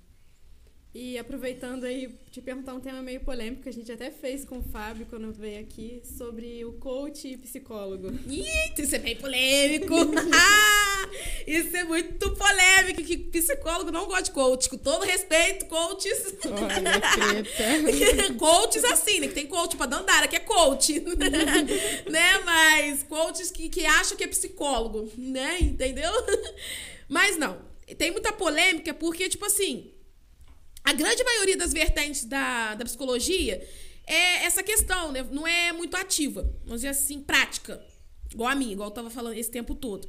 E aproveitando aí, te perguntar um tema meio polêmico que a gente até fez com o Fábio quando veio aqui, sobre o coach e psicólogo. Eita, isso é bem polêmico! ah, isso é muito polêmico, que psicólogo não gosta de coach. Com todo respeito, coaches... Olha, coaches assim, né? Que tem coach pra Dandara, que é coach. né? Mas coaches que, que acham que é psicólogo, né? Entendeu? Mas não. Tem muita polêmica porque, tipo assim a grande maioria das vertentes da, da psicologia é essa questão, né? Não é muito ativa, vamos dizer assim, prática. Igual a mim, igual eu tava falando esse tempo todo.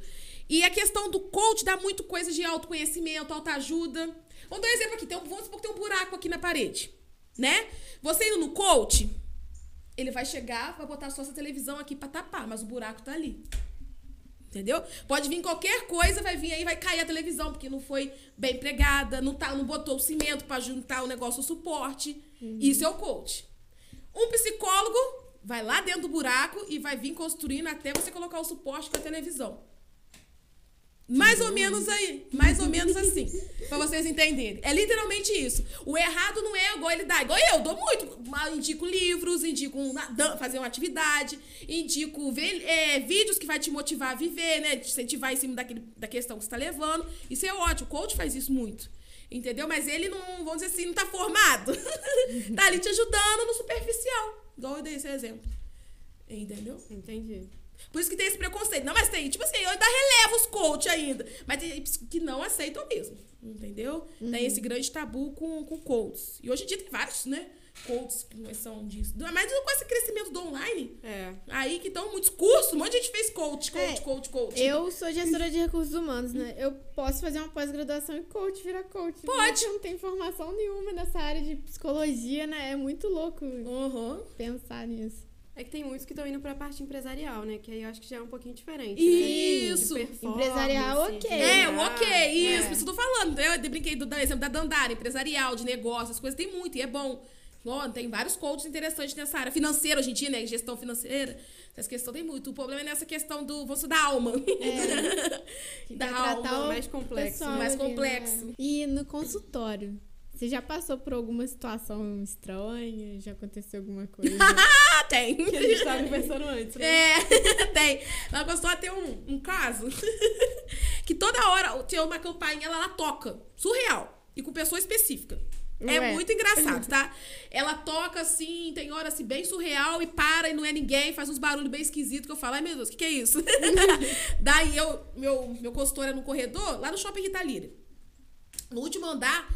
E a questão do coach dá muito coisa de autoconhecimento, autoajuda. Vamos dar um exemplo aqui. Tem um, vamos supor que tem um buraco aqui na parede, né? Você indo no coach, ele vai chegar, vai botar só essa televisão aqui para tapar, mas o buraco tá ali. Entendeu? Pode vir qualquer coisa, vai vir aí, vai cair a televisão, porque não foi bem pregada, não, tá, não botou o cimento para juntar o negócio, o suporte. Uhum. Isso é o coach. Um psicólogo vai lá dentro do buraco e vai vir construindo até você colocar o suporte para a televisão. Mais ou menos aí. Mais ou menos assim. pra vocês entenderem. É literalmente isso. O errado não é igual ele dá. Igual eu, dou muito. Indico livros, indico fazer uma atividade, indico ver, é, vídeos que vai te motivar a viver, né? Te incentivar em cima daquele, da questão que você tá levando. Isso é ótimo. O coach faz isso muito. Entendeu? Mas ele não, vamos dizer assim, não tá formado. tá ali te ajudando no superficial. Igual eu dei esse exemplo. Entendeu? Entendi. Por isso que tem esse preconceito. Não, mas tem, tipo assim, eu ainda relevo os coach ainda. Mas tem que não aceitam mesmo. Entendeu? Uhum. Tem esse grande tabu com, com coaches. E hoje em dia tem vários, né? Coaches que são disso. Mas com esse crescimento do online. É. Aí que estão muitos cursos, um monte de gente fez coach, coach, é, coach, coach. Eu sou gestora de recursos humanos, né? Eu posso fazer uma pós-graduação em coach, virar coach. Pode. Não tenho formação nenhuma nessa área de psicologia, né? É muito louco uhum. pensar nisso. É que tem muitos que estão indo pra parte empresarial, né? Que aí eu acho que já é um pouquinho diferente. Né? Isso! Né? Empresarial, ok. É, o ok, isso. É. Isso eu tô falando. Eu brinquei do, do exemplo da Dandara, empresarial, de negócios, as coisas tem muito, e é bom. Bom, tem vários coaches interessantes nessa área. Financeira hoje em dia, né? Gestão financeira. Essa questão tem muito. O problema é nessa questão do, vamos da alma. É. da alma. Mais complexo. Mais ali, complexo. Né? E no consultório, Você já passou por alguma situação estranha? Já aconteceu alguma coisa? Tem. Que a gente tava conversando antes, né? É, tem. Ela gostou de ter um, um caso que toda hora tinha uma campainha, ela, ela toca. Surreal. E com pessoa específica. É Ué. muito engraçado, tá? Ela toca assim, tem hora assim, bem surreal e para e não é ninguém, faz uns barulhos bem esquisitos que eu falo, ai meu Deus, o que, que é isso? Daí eu, meu, meu consultor era no corredor, lá no shopping Rita Lira. No último andar,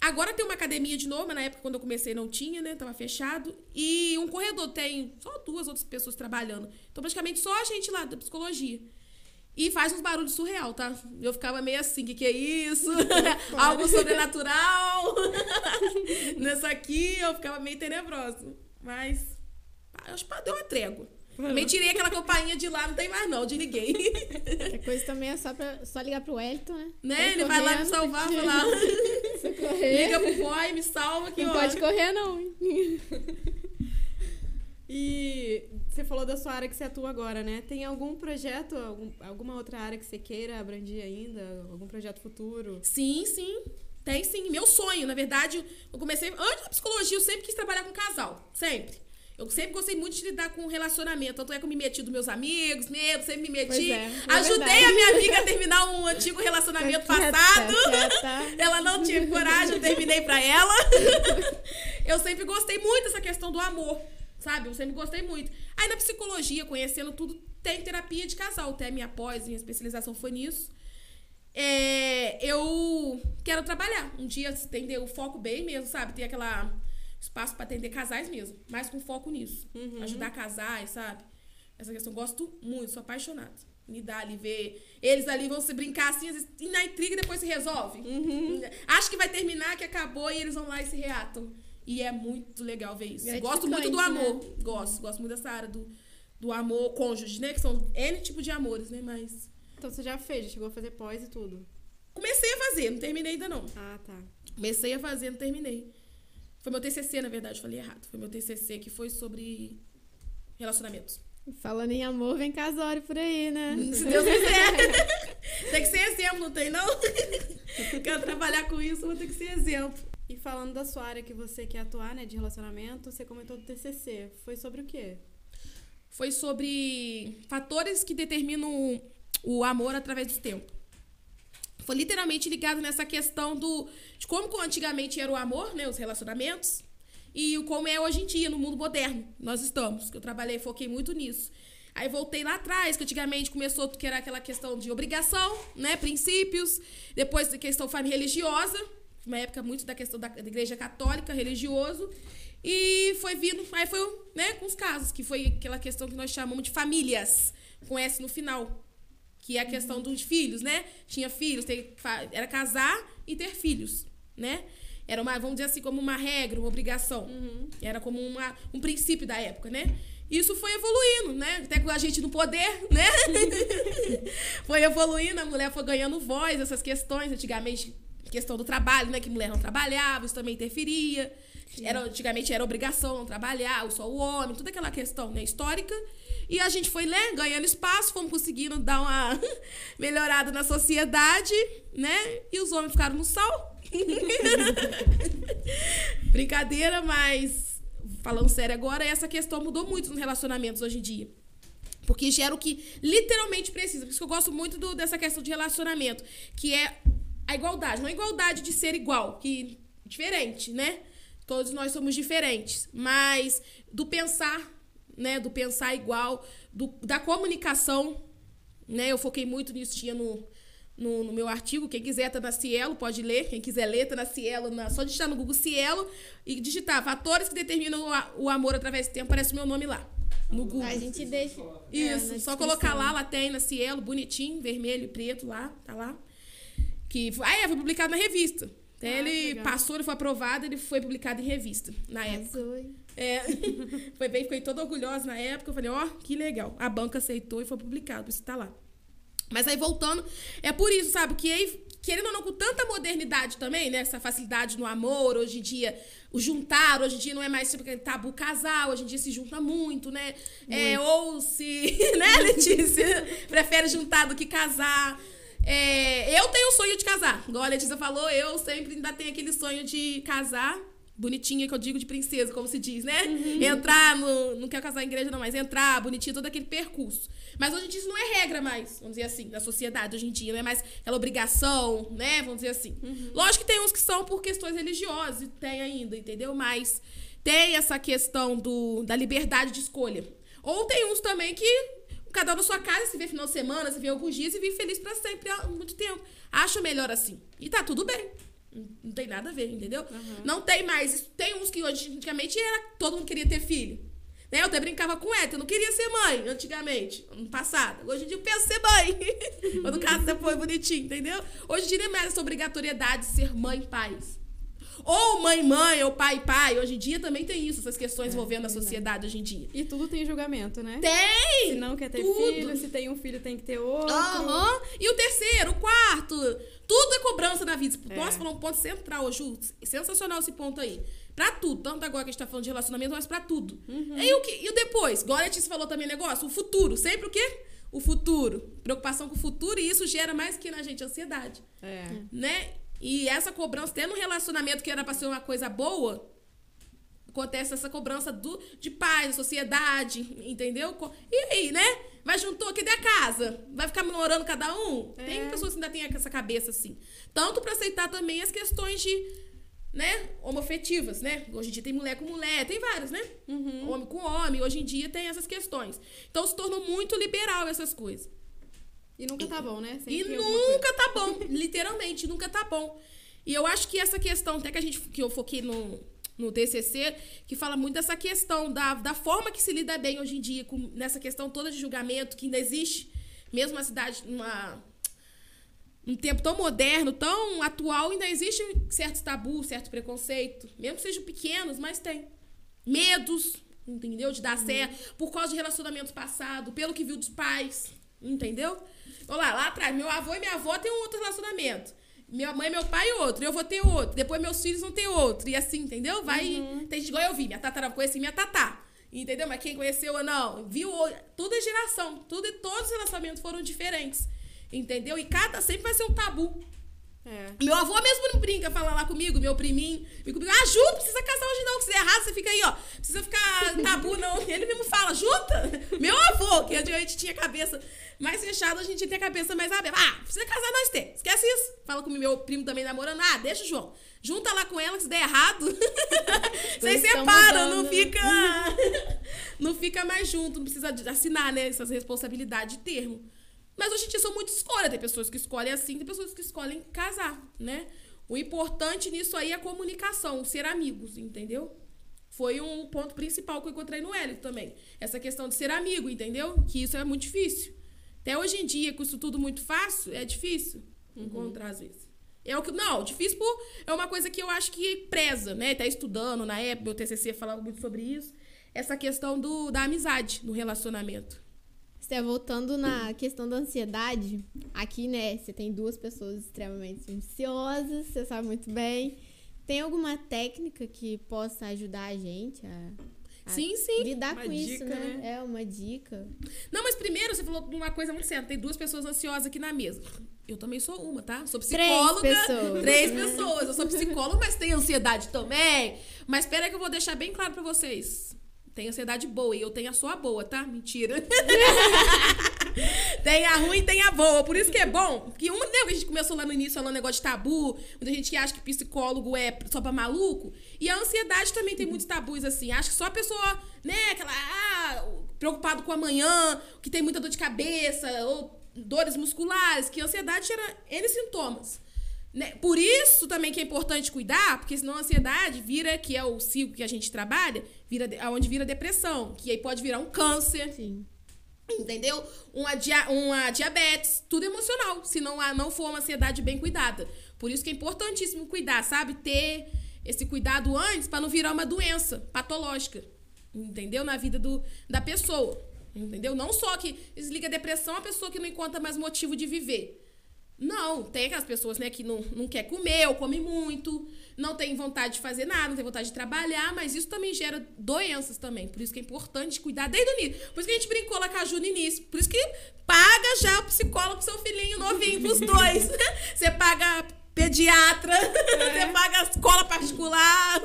agora tem uma academia de novo, mas na época quando eu comecei não tinha, né? Tava fechado. E um corredor tem só duas outras pessoas trabalhando. Então praticamente só a gente lá da psicologia. E faz uns barulhos surreal, tá? Eu ficava meio assim, que que é isso? Algo sobrenatural? Nessa aqui eu ficava meio tenebrosa. Mas acho que deu uma trégua. Também tirei aquela campainha de lá, não tem mais não, desliguei. A coisa também é só, pra, só ligar pro Wellington, né? Né? Ele vai lá me salvar, falar, Se correr, liga pro boy, me salva que não ó. pode correr, não. E você falou da sua área que você atua agora, né? Tem algum projeto, algum- alguma outra área que você queira abranger ainda? Algum projeto futuro? Sim, sim. Tem sim. Meu sonho, na verdade, eu comecei. Antes da psicologia, eu sempre quis trabalhar com casal. Sempre. Eu sempre gostei muito de lidar com relacionamento. Tanto é que eu me meti dos meus amigos, mesmo, sempre me meti. é, é Ajudei verdade. a minha amiga a terminar um antigo relacionamento passado. Ela não tinha coragem, eu terminei pra ela. Eu sempre gostei muito dessa questão do amor, sabe? Eu sempre gostei muito. Aí na psicologia, conhecendo tudo, tem terapia de casal. Até minha pós, minha especialização foi nisso. É, eu quero trabalhar. Um dia atender o foco bem mesmo, sabe? Ter aquela espaço pra atender casais mesmo, mas com foco nisso. Ajudar casais, sabe? Essa questão, gosto muito, sou apaixonada. Me dá ali, ver. Eles ali vão se brincar assim, às vezes, e na intriga depois se resolve. Acho que vai terminar, que acabou, e eles vão lá e se reatam. E é muito legal ver isso. Gosto muito do Gratificante, amor. Gosto, gosto muito dessa área do, do amor cônjuge, né? Que são N tipo de amores, né? Mas. Então você já fez, já chegou a fazer pós e tudo. Comecei a fazer, não terminei ainda não. Ah, tá. Comecei a fazer, não terminei. Foi meu TCC, na verdade, falei errado. Foi meu TCC que foi sobre relacionamentos. Falando em amor, vem casório por aí, né? Se Deus quiser. tem que ser exemplo, não tem não? Quero trabalhar com isso, vou ter que ser exemplo. E falando da sua área que você quer atuar, né, de relacionamento, você comentou do TCC. Foi sobre o quê? Foi sobre fatores que determinam o amor através do tempo. Foi literalmente ligado nessa questão do de como antigamente era o amor, né, os relacionamentos, e o como é hoje em dia no mundo moderno. Nós estamos, que eu trabalhei, foquei muito nisso. Aí voltei lá atrás, que antigamente começou que era aquela questão de obrigação, né, princípios, depois a questão família religiosa, uma época muito da questão da, da igreja católica, religioso, e foi vindo, aí foi, né, com os casos, que foi aquela questão que nós chamamos de famílias, com S no final, que é a questão dos filhos, né? Tinha filhos, ter- era casar e ter filhos, né? Era uma, vamos dizer assim, como uma regra, uma obrigação. Era como uma, um princípio da época, né? Isso foi evoluindo, né? Até com a gente no poder, né? foi evoluindo, a mulher foi ganhando voz, essas questões. Antigamente, questão do trabalho, né? Que mulher não trabalhava, isso também interferia. Era, antigamente era obrigação não trabalhar, só o homem, toda aquela questão né, histórica. E a gente foi né, ganhando espaço, fomos conseguindo dar uma melhorada na sociedade, né? E os homens ficaram no sal. Brincadeira, mas falando sério agora, essa questão mudou muito nos relacionamentos hoje em dia. Porque gera o que literalmente precisa. Por isso que eu gosto muito do- dessa questão de relacionamento, que é a igualdade. Não a igualdade de ser igual, que é diferente, né? Todos nós somos diferentes. Mas do pensar, né? Do pensar igual, do, da comunicação, né? Eu foquei muito nisso, tinha no, no, no meu artigo. Quem quiser tá na Cielo, pode ler. Quem quiser ler, tá na Cielo. Na, só digitar no Google Cielo e digitar fatores que determinam o, a- o amor através do tempo. Aparece o meu nome lá. No Google. A gente deixa. é, Isso, na só colocar lá, lá tem na Cielo, bonitinho, vermelho e preto lá, tá lá. Que ah, é, foi publicado na revista. Até Ah, ele legal. passou, ele foi aprovado, ele foi publicado em revista na época. É, foi bem, fiquei toda orgulhosa na época. Eu falei, ó, que legal. A banca aceitou e foi publicado, isso tá lá. Mas aí voltando, é por isso, sabe, que aí, querendo ou não, com tanta modernidade também, né? Essa facilidade no amor, hoje em dia, o juntar, hoje em dia não é mais tipo aquele tabu casal, hoje em dia se junta muito, né? É, ou se, né, Letícia? Prefere juntar do que casar. É, eu tenho o sonho de casar. Igual a Letícia falou, eu sempre ainda tenho aquele sonho de casar. Bonitinha, que eu digo de princesa, como se diz, né? Uhum. Entrar no. Não quero casar em igreja, não, mas entrar, bonitinho, todo aquele percurso. Mas hoje em dia isso não é regra mais, vamos dizer assim, na sociedade hoje em dia. Não é mais aquela obrigação, né? Vamos dizer assim. Uhum. Lógico que tem uns que são por questões religiosas, e tem ainda, entendeu? Mas tem essa questão do, da liberdade de escolha. Ou tem uns também que cada um na sua casa, se vê final de semana, se vê alguns dias e vive feliz pra sempre há muito tempo. Acho melhor assim. E tá tudo bem. Não- tem nada a ver, entendeu? Não tem mais. Tem uns que hoje, antigamente, era, todo mundo queria ter filho. Né? Eu até brincava com ela, eu não queria ser mãe antigamente, ano passado. Hoje em dia eu penso ser mãe. Quando o caso depois bonitinho, entendeu? Hoje em dia não é mais essa obrigatoriedade de ser mãe e pais. Ou mãe, mãe, ou pai, pai. Hoje em dia também tem isso, essas questões envolvendo a sociedade hoje em dia. E tudo tem julgamento, né? Tem! Se não quer ter tudo. filho, se tem um filho, tem que ter outro. Aham. E o terceiro, o quarto. Tudo é cobrança na vida. É. Nossa, falou um ponto central, Ju. Sensacional esse ponto aí. Pra tudo. Tanto agora que a gente tá falando de relacionamento, mas pra tudo. Uhum. E, o que, e o depois? Igual a Letícia falou também negócio. O futuro. Sempre o quê? O futuro. Preocupação com o futuro. E isso gera mais que na gente ansiedade. É. Né? E essa cobrança, tendo um relacionamento que era pra ser uma coisa boa, acontece essa cobrança do, de paz, da sociedade, entendeu? E aí, né? Vai juntou, cadê a casa? Vai ficar namorando cada um? É. Tem pessoas que ainda têm essa cabeça assim. Tanto pra aceitar também as questões de, né, homofetivas, né? Hoje em dia tem mulher com mulher, tem várias, né? Homem com homem, hoje em dia tem essas questões. Então se tornou muito liberal essas coisas. E nunca tá bom, né? Sempre E nunca tá bom, literalmente, nunca tá bom. E eu acho que essa questão, até que a gente que eu foquei no, no TCC, que fala muito dessa questão da, da forma que se lida bem hoje em dia, com, nessa questão toda de julgamento que ainda existe, mesmo uma cidade, numa, um tempo tão moderno, tão atual, ainda existe certos tabus, certo preconceito, mesmo que sejam pequenos, mas tem. Medos, entendeu? De dar certo, por causa de relacionamentos passados, pelo que viu dos pais, entendeu? Olha lá, lá atrás, meu avô e minha avó têm um outro relacionamento. Minha mãe e meu pai outro, eu vou ter outro. Depois meus filhos vão ter outro. E assim, entendeu? Vai. Tem gente igual eu vi. Minha tatara conheci minha tatá. Entendeu? Mas quem conheceu ou não, viu. Tudo é geração. Tudo, e todos os relacionamentos foram diferentes. Entendeu? E cada sempre vai ser um tabu. É. Meu avô mesmo não brinca, fala lá comigo, meu priminho. Fica comigo, ah, Ju, precisa casar hoje não, que se der errado, você fica aí, ó. Precisa ficar tabu, não. Ele mesmo fala, Juta? Meu avô, que antigamente tinha cabeça mais fechada, a gente tem a cabeça mais aberta. Ah, precisa casar nós ter. Esquece isso. Fala com meu primo também namorando. Ah, deixa o João. Junta lá com ela, que se der errado. Vocês separam, não fica. não fica mais junto, não precisa assinar, né, essas responsabilidades de termo. Mas hoje em dia são muito escolha. Tem pessoas que escolhem assim, tem pessoas que escolhem casar, né? O importante nisso aí é a comunicação, ser amigos, entendeu? Foi um ponto principal que eu encontrei no Hélio também. Essa questão de ser amigo, entendeu? Que isso é muito difícil. Até hoje em dia, com isso tudo muito fácil, é difícil encontrar às vezes. É o que, não, difícil por, é uma coisa que eu acho que preza, né? Tá estudando na época, meu TCC falava muito sobre isso. Essa questão do, da amizade no relacionamento. Esté voltando na questão da ansiedade, aqui, né, você tem duas pessoas extremamente ansiosas, você sabe muito bem. Tem alguma técnica que possa ajudar a gente a, Sim, sim. lidar Uma com isso, dica, né? né? É uma dica. Não, mas primeiro você falou uma coisa muito certa. Tem duas pessoas ansiosas aqui na mesa. Eu também sou uma, tá? Sou Três psicóloga. pessoas. Três pessoas. Eu sou psicóloga, mas tenho ansiedade também. Mas espera que eu vou deixar bem claro pra vocês. Tem ansiedade boa e eu tenho a sua boa, tá? Mentira. tem a ruim e tem a boa. Por isso que é bom. Que uma, lembra que a gente começou lá no início falando negócio de tabu, muita gente que acha que psicólogo é só pra maluco. E a ansiedade também tem muitos tabus, assim. Acho que só a pessoa, né, aquela. Ah, preocupado com amanhã, que tem muita dor de cabeça, ou dores musculares, que a ansiedade gera N sintomas. Né? Por isso também que é importante cuidar, porque senão a ansiedade vira, que é o ciclo que a gente trabalha, vira de- aonde vira depressão, que aí pode virar um câncer, Sim. entendeu? Uma, dia, uma diabetes, tudo emocional, se não, não for uma ansiedade bem cuidada. Por isso que é importantíssimo cuidar, sabe? Ter esse cuidado antes para não virar uma doença patológica, entendeu? Na vida do, da pessoa, entendeu? Não só que desliga a depressão a pessoa que não encontra mais motivo de viver. Não, tem aquelas pessoas, né, que não, não quer comer ou come muito, não tem vontade de fazer nada, não tem vontade de trabalhar, mas isso também gera doenças também. Por isso que é importante cuidar desde o início. Por isso que a gente brincou lá com a Ju no início. Por isso que paga já o psicólogo pro seu filhinho novinho, pros dois. Você paga pediatra, é. você paga escola particular.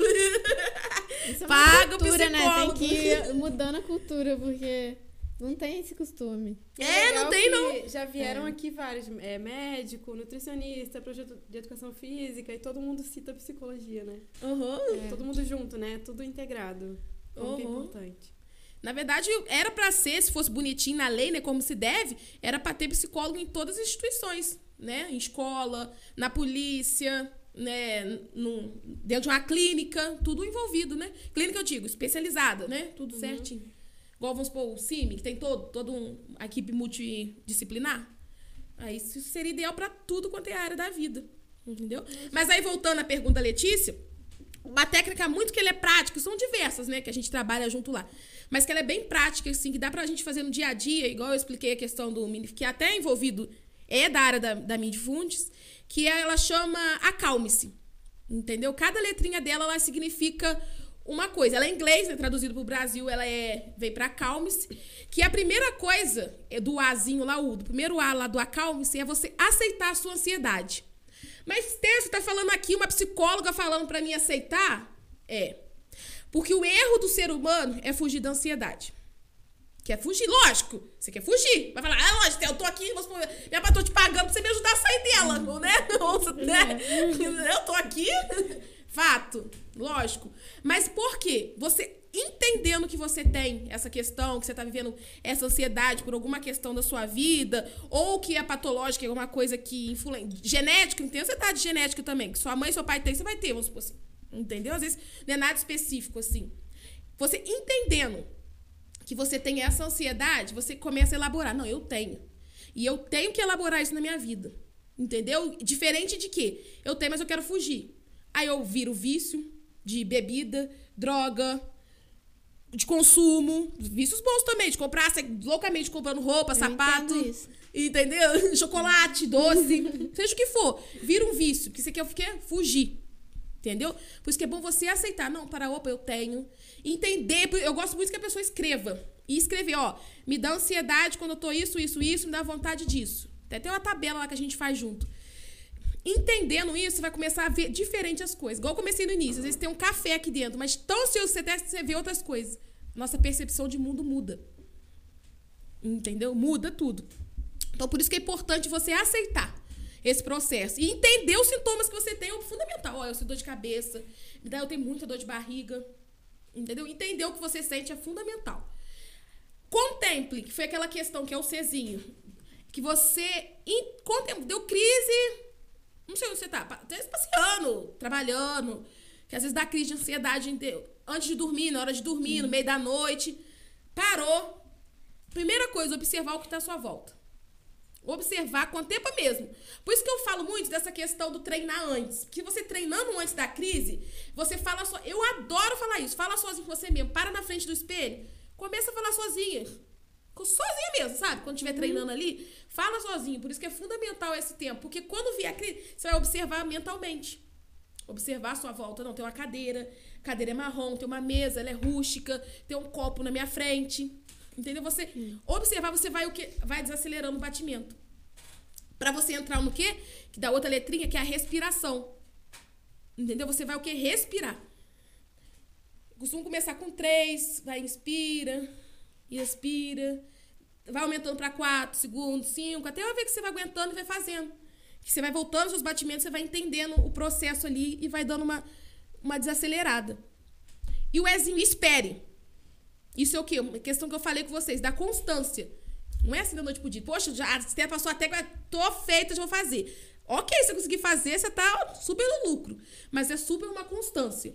É paga cultura, o psicólogo. Né? Tem que ir mudando a cultura, porque não tem esse costume. É, não tem, não. Já vieram é. aqui vários, é, médico, nutricionista, projeto de educação física, e todo mundo cita psicologia, né? Uhum. É, todo mundo junto, né? Tudo integrado. Uhum. é importante. Na verdade, era para ser, se fosse bonitinho na lei, né, como se deve, era para ter psicólogo em todas as instituições, né? Em escola, na polícia, né, no, dentro de uma clínica, tudo envolvido, né? Clínica eu digo, especializada, né? Tudo uhum. certinho. Igual vamos supor o CIMI, que tem todo, todo um, equipe multidisciplinar. Aí isso seria ideal para tudo quanto é a área da vida. Entendeu? Mas aí, voltando à pergunta da Letícia, uma técnica muito que ele é prática, são diversas, né? Que a gente trabalha junto lá. Mas que ela é bem prática, assim, que dá pra gente fazer no dia a dia, igual eu expliquei a questão do mini, que é até envolvido é da área da, da Mindfunds, que ela chama Acalme-se. Entendeu? Cada letrinha dela ela significa uma coisa. Ela é inglês, né? Traduzido para o Brasil, ela é veio para acalme-se. Que a primeira coisa é do Azinho lá, o do primeiro A lá do acalme-se, é você aceitar a sua ansiedade. Mas, você tá falando aqui, uma psicóloga falando para mim aceitar? É. Porque o erro do ser humano é fugir da ansiedade. Quer fugir, lógico. Você quer fugir. Vai falar, ah, lógico, eu tô aqui, você, minha tô te pagando pra você me ajudar a sair dela, né? né? Eu tô aqui. Fato, lógico. Mas por quê? Você entendendo que você tem essa questão, que você está vivendo essa ansiedade por alguma questão da sua vida, ou que é patológica, é alguma coisa que influencia. Genética, tem ansiedade genética também, que sua mãe e seu pai têm, você vai ter, vamos supor assim. Entendeu? Às vezes não é nada específico assim. Você entendendo que você tem essa ansiedade, você começa a elaborar. Não, eu tenho. E eu tenho que elaborar isso na minha vida. Entendeu? Diferente de que eu tenho, mas eu quero fugir. Aí eu viro vício de bebida, droga, de consumo, vícios bons também, de comprar loucamente comprando roupa, eu sapato. Entendeu? Chocolate, doce, seja o que for. Vira um vício, que você quer, quer fugir. Entendeu? Por isso que é bom você aceitar. Não, para opa, eu tenho. Entender. Eu gosto muito que a pessoa escreva. E escrever, ó, me dá ansiedade quando eu tô isso, isso, isso, me dá vontade disso. Tem até uma tabela lá que a gente faz junto. Entendendo isso, você vai começar a ver diferente as coisas. Igual eu comecei no início, às vezes tem um café aqui dentro, mas tão ansioso você testa, você vê outras coisas. Nossa percepção de mundo muda. Entendeu? Muda tudo. Então, por isso que é importante você aceitar esse processo. E entender os sintomas que você tem é fundamental. Ó, eu sinto dor de cabeça, dá, eu tenho muita dor de barriga. Entendeu? Entender o que você sente é fundamental. Contemple, que foi aquela questão que é o Czinho. Que você contemple, deu crise, não sei onde você tá. Às vezes passeando, trabalhando. Que às vezes dá crise de ansiedade antes de dormir, na hora de dormir, no meio da noite. Parou. Primeira coisa, observar o que está à sua volta. Observar com tempo mesmo. Por isso que eu falo muito dessa questão do treinar antes. Porque você treinando antes da crise, você fala só. Eu adoro falar isso. Fala sozinho com você mesmo. Para na frente do espelho. Começa a falar sozinha. Sozinha mesmo, sabe? Quando estiver uhum. treinando ali, fala sozinho. Por isso que é fundamental esse tempo. Porque quando vier a crise, você vai observar mentalmente. Observar a sua volta. Não, tem uma cadeira, a cadeira é marrom, tem uma mesa, ela é rústica, tem um copo na minha frente. Entendeu? Você observar, você vai o que vai desacelerando o batimento. Para você entrar no quê? Que dá outra letrinha, que é a respiração. Entendeu? Você vai o quê? Respirar. Costumo começar com três, vai inspira, e expira. Vai aumentando para 4 segundos, 5, até uma vez que você vai aguentando e vai fazendo. Que você vai voltando seus batimentos, você vai entendendo o processo ali e vai dando uma, uma desacelerada. E o Ezinho, espere. Isso é o quê? Uma questão que eu falei com vocês, da constância. Não é assim da noite pro dia. Poxa, já você passou até tô feita, já vou fazer. Ok, se eu conseguir fazer, você tá super no lucro. Mas é super uma constância.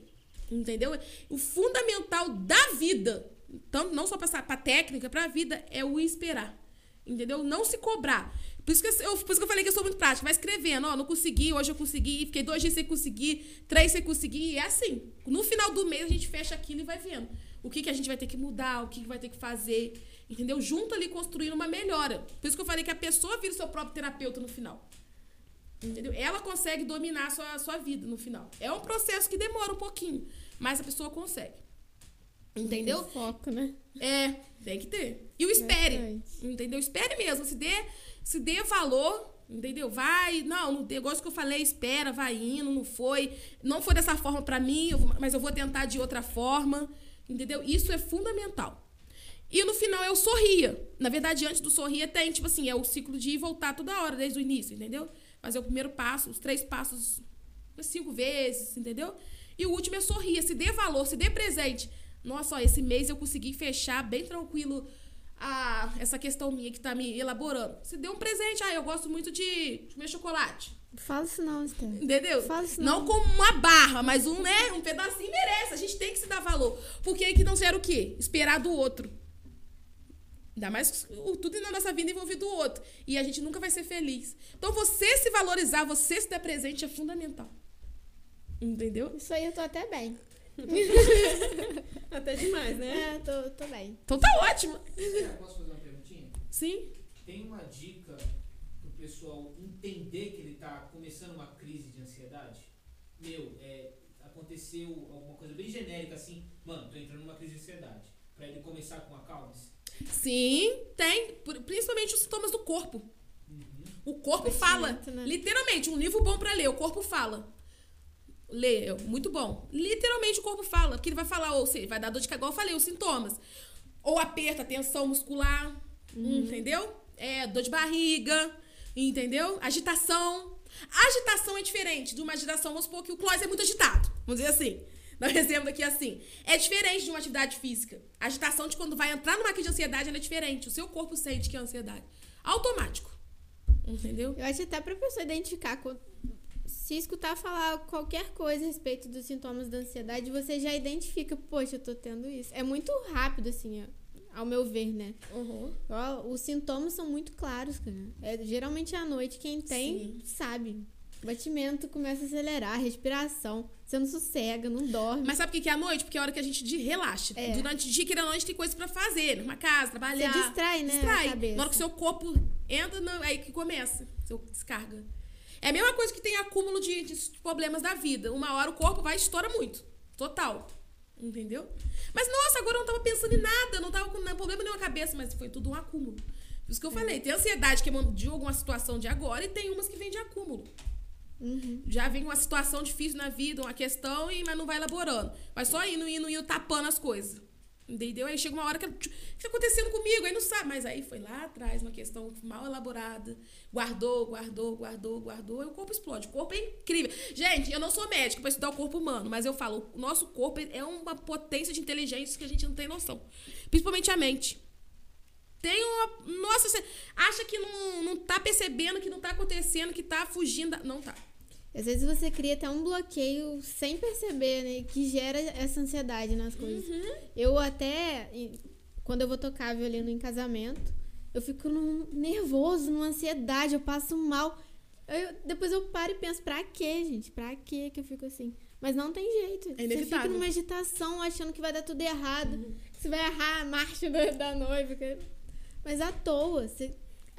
Entendeu? O fundamental da vida tanto não só para técnica, para a vida, é o esperar. Entendeu? Não se cobrar. Por isso, que eu, por isso que eu falei que eu sou muito prática. Vai escrevendo, ó, não consegui, hoje eu consegui, fiquei dois dias sem conseguir, três sem conseguir, e é assim. No final do mês a gente fecha aquilo e vai vendo. O que, que a gente vai ter que mudar, o que, que vai ter que fazer, entendeu? Junto ali construindo uma melhora. Por isso que eu falei que a pessoa vira o seu próprio terapeuta no final. Entendeu? Ela consegue dominar a sua, a sua vida no final. É um processo que demora um pouquinho, mas a pessoa consegue. Entendeu? Foco, né? É, tem que ter. E o espere. Bastante. Entendeu? Espere mesmo. Se dê, se dê valor, entendeu? Vai. Não, o negócio que eu falei, espera, vai indo, não foi. Não foi dessa forma pra mim, eu vou- mas eu vou tentar de outra forma. Entendeu? Isso é fundamental. E no final o sorria. Na verdade, antes do sorria tem, tipo assim, é o ciclo de ir e voltar toda hora, desde o início, entendeu? Fazer o primeiro passo, os três passos cinco vezes, entendeu? E o último é sorria, se dê valor, se dê presente. Nossa, ó, esse mês eu consegui fechar bem tranquilo a, essa questão minha que tá me elaborando. Se dê um presente, ah, eu gosto muito de comer chocolate. Fala isso não, Esther. Entendeu? Fala isso não não. como uma barra, mas um, né, um pedacinho merece. A gente tem que se dar valor. Porque aí que não gera o quê? Esperar do outro. Ainda mais tudo na nossa vida envolvido o outro. E a gente nunca vai ser feliz. Então, você se valorizar, você se dar presente é fundamental. Entendeu? Isso aí eu tô até bem. Até demais, né? É, tô, tô bem. Então tá ótimo. Cara, posso fazer uma perguntinha? Sim. Tem uma dica pro pessoal entender que ele tá começando uma crise de ansiedade? Meu, é, aconteceu alguma coisa bem genérica assim, mano, tô entrando numa crise de ansiedade. Pra ele começar com a calma. Sim, tem. Principalmente os sintomas do corpo. O corpo fala. Né? Literalmente, um livro bom pra ler, o corpo fala. Lê, é muito bom. Literalmente o corpo fala. Porque ele vai falar, ou seja, vai dar dor de cabeça, igual eu falei, os sintomas. Ou aperta, tensão muscular, entendeu? É, dor de barriga, entendeu? Agitação. Agitação é diferente de uma agitação, vamos supor que o Clóvis é muito agitado. Vamos dizer assim. Dá um exemplo aqui assim. É diferente de uma atividade física. A agitação de quando vai entrar numa crise de ansiedade, ela é diferente. O seu corpo sente que é ansiedade. Automático. Entendeu? Eu acho até pra pessoa identificar. Se escutar falar qualquer coisa a respeito dos sintomas da ansiedade, você já identifica, poxa, eu tô tendo isso. É muito rápido, assim, ó, ao meu ver, né? Uhum. Ó, Os sintomas são muito claros, cara. É, geralmente à noite, quem tem, sabe. Batimento começa a acelerar, respiração. Você não sossega, não dorme. Mas sabe o que é a noite? Porque é a hora que a gente de relaxa. É. Durante o dia, querendo ou não, a gente tem coisas pra fazer. Numa casa, trabalhar. Você distrai, né, a Distrai. Na hora que o seu corpo entra, aí que começa. Seu descarga. É a mesma coisa que tem acúmulo de, de problemas da vida. Uma hora o corpo vai e estoura muito. Total. Entendeu? Mas, nossa, agora eu não tava pensando em nada. Não tava com problema nenhum na cabeça. Mas foi tudo um acúmulo. Por isso que eu falei. Tem ansiedade que é de alguma situação de agora e tem umas que vem de acúmulo. Uhum. Já vem uma situação difícil na vida, uma questão, e, mas não vai elaborando. Vai só indo, indo, indo, tapando as coisas. Entendeu? Aí chega uma hora que. O que tá acontecendo comigo? Aí não sabe. Mas aí foi lá atrás, uma questão mal elaborada. Guardou, guardou, guardou, guardou. E o corpo explode. O corpo é incrível. Gente, eu não sou médica pra estudar o corpo humano, mas eu falo, o nosso corpo é uma potência de inteligência que a gente não tem noção. Principalmente a mente. Tem uma. Nossa, você acha que não, não tá percebendo que não tá acontecendo, que tá fugindo. da- Não tá. Às vezes você cria até um bloqueio sem perceber, né? Que gera essa ansiedade nas coisas. Eu até, quando eu vou tocar violino em casamento, eu fico num, nervoso, numa ansiedade, eu passo mal. Eu- depois eu paro e penso, pra quê, gente? Pra quê que eu fico assim? Mas não tem jeito. você fica numa agitação, achando que vai dar tudo errado. Que você vai errar a marcha da, da noiva. Mas à toa. você-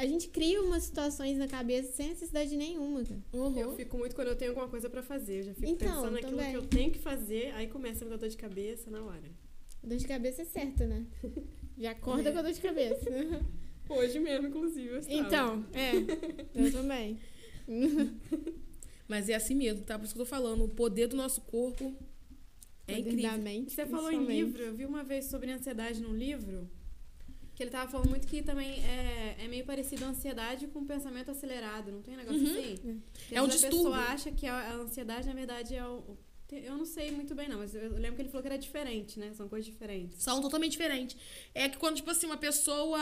a gente cria umas situações na cabeça sem necessidade nenhuma, cara. Eu fico muito quando eu tenho alguma coisa pra fazer. Eu já fico Então, pensando naquilo também. que eu tenho que fazer, aí começa a me dar dor de cabeça na hora. Dor de cabeça é certa, né? Já acorda com a dor de cabeça. Hoje mesmo, inclusive, eu estava. Então, é. Eu também. Mas é assim mesmo, tá? Por isso que eu tô falando. O poder do nosso corpo é Poder incrível. da mente, Você falou em livro, eu vi uma vez sobre ansiedade num livro, que ele tava falando muito que também é, é meio parecido a ansiedade com pensamento acelerado, não tem um negócio assim? Que É um distúrbio. A pessoa acha que a, ansiedade, na verdade, é o... Eu não sei muito bem, não, mas eu lembro que ele falou que era diferente, né? São coisas diferentes. São totalmente diferentes. É que quando, tipo assim, uma pessoa.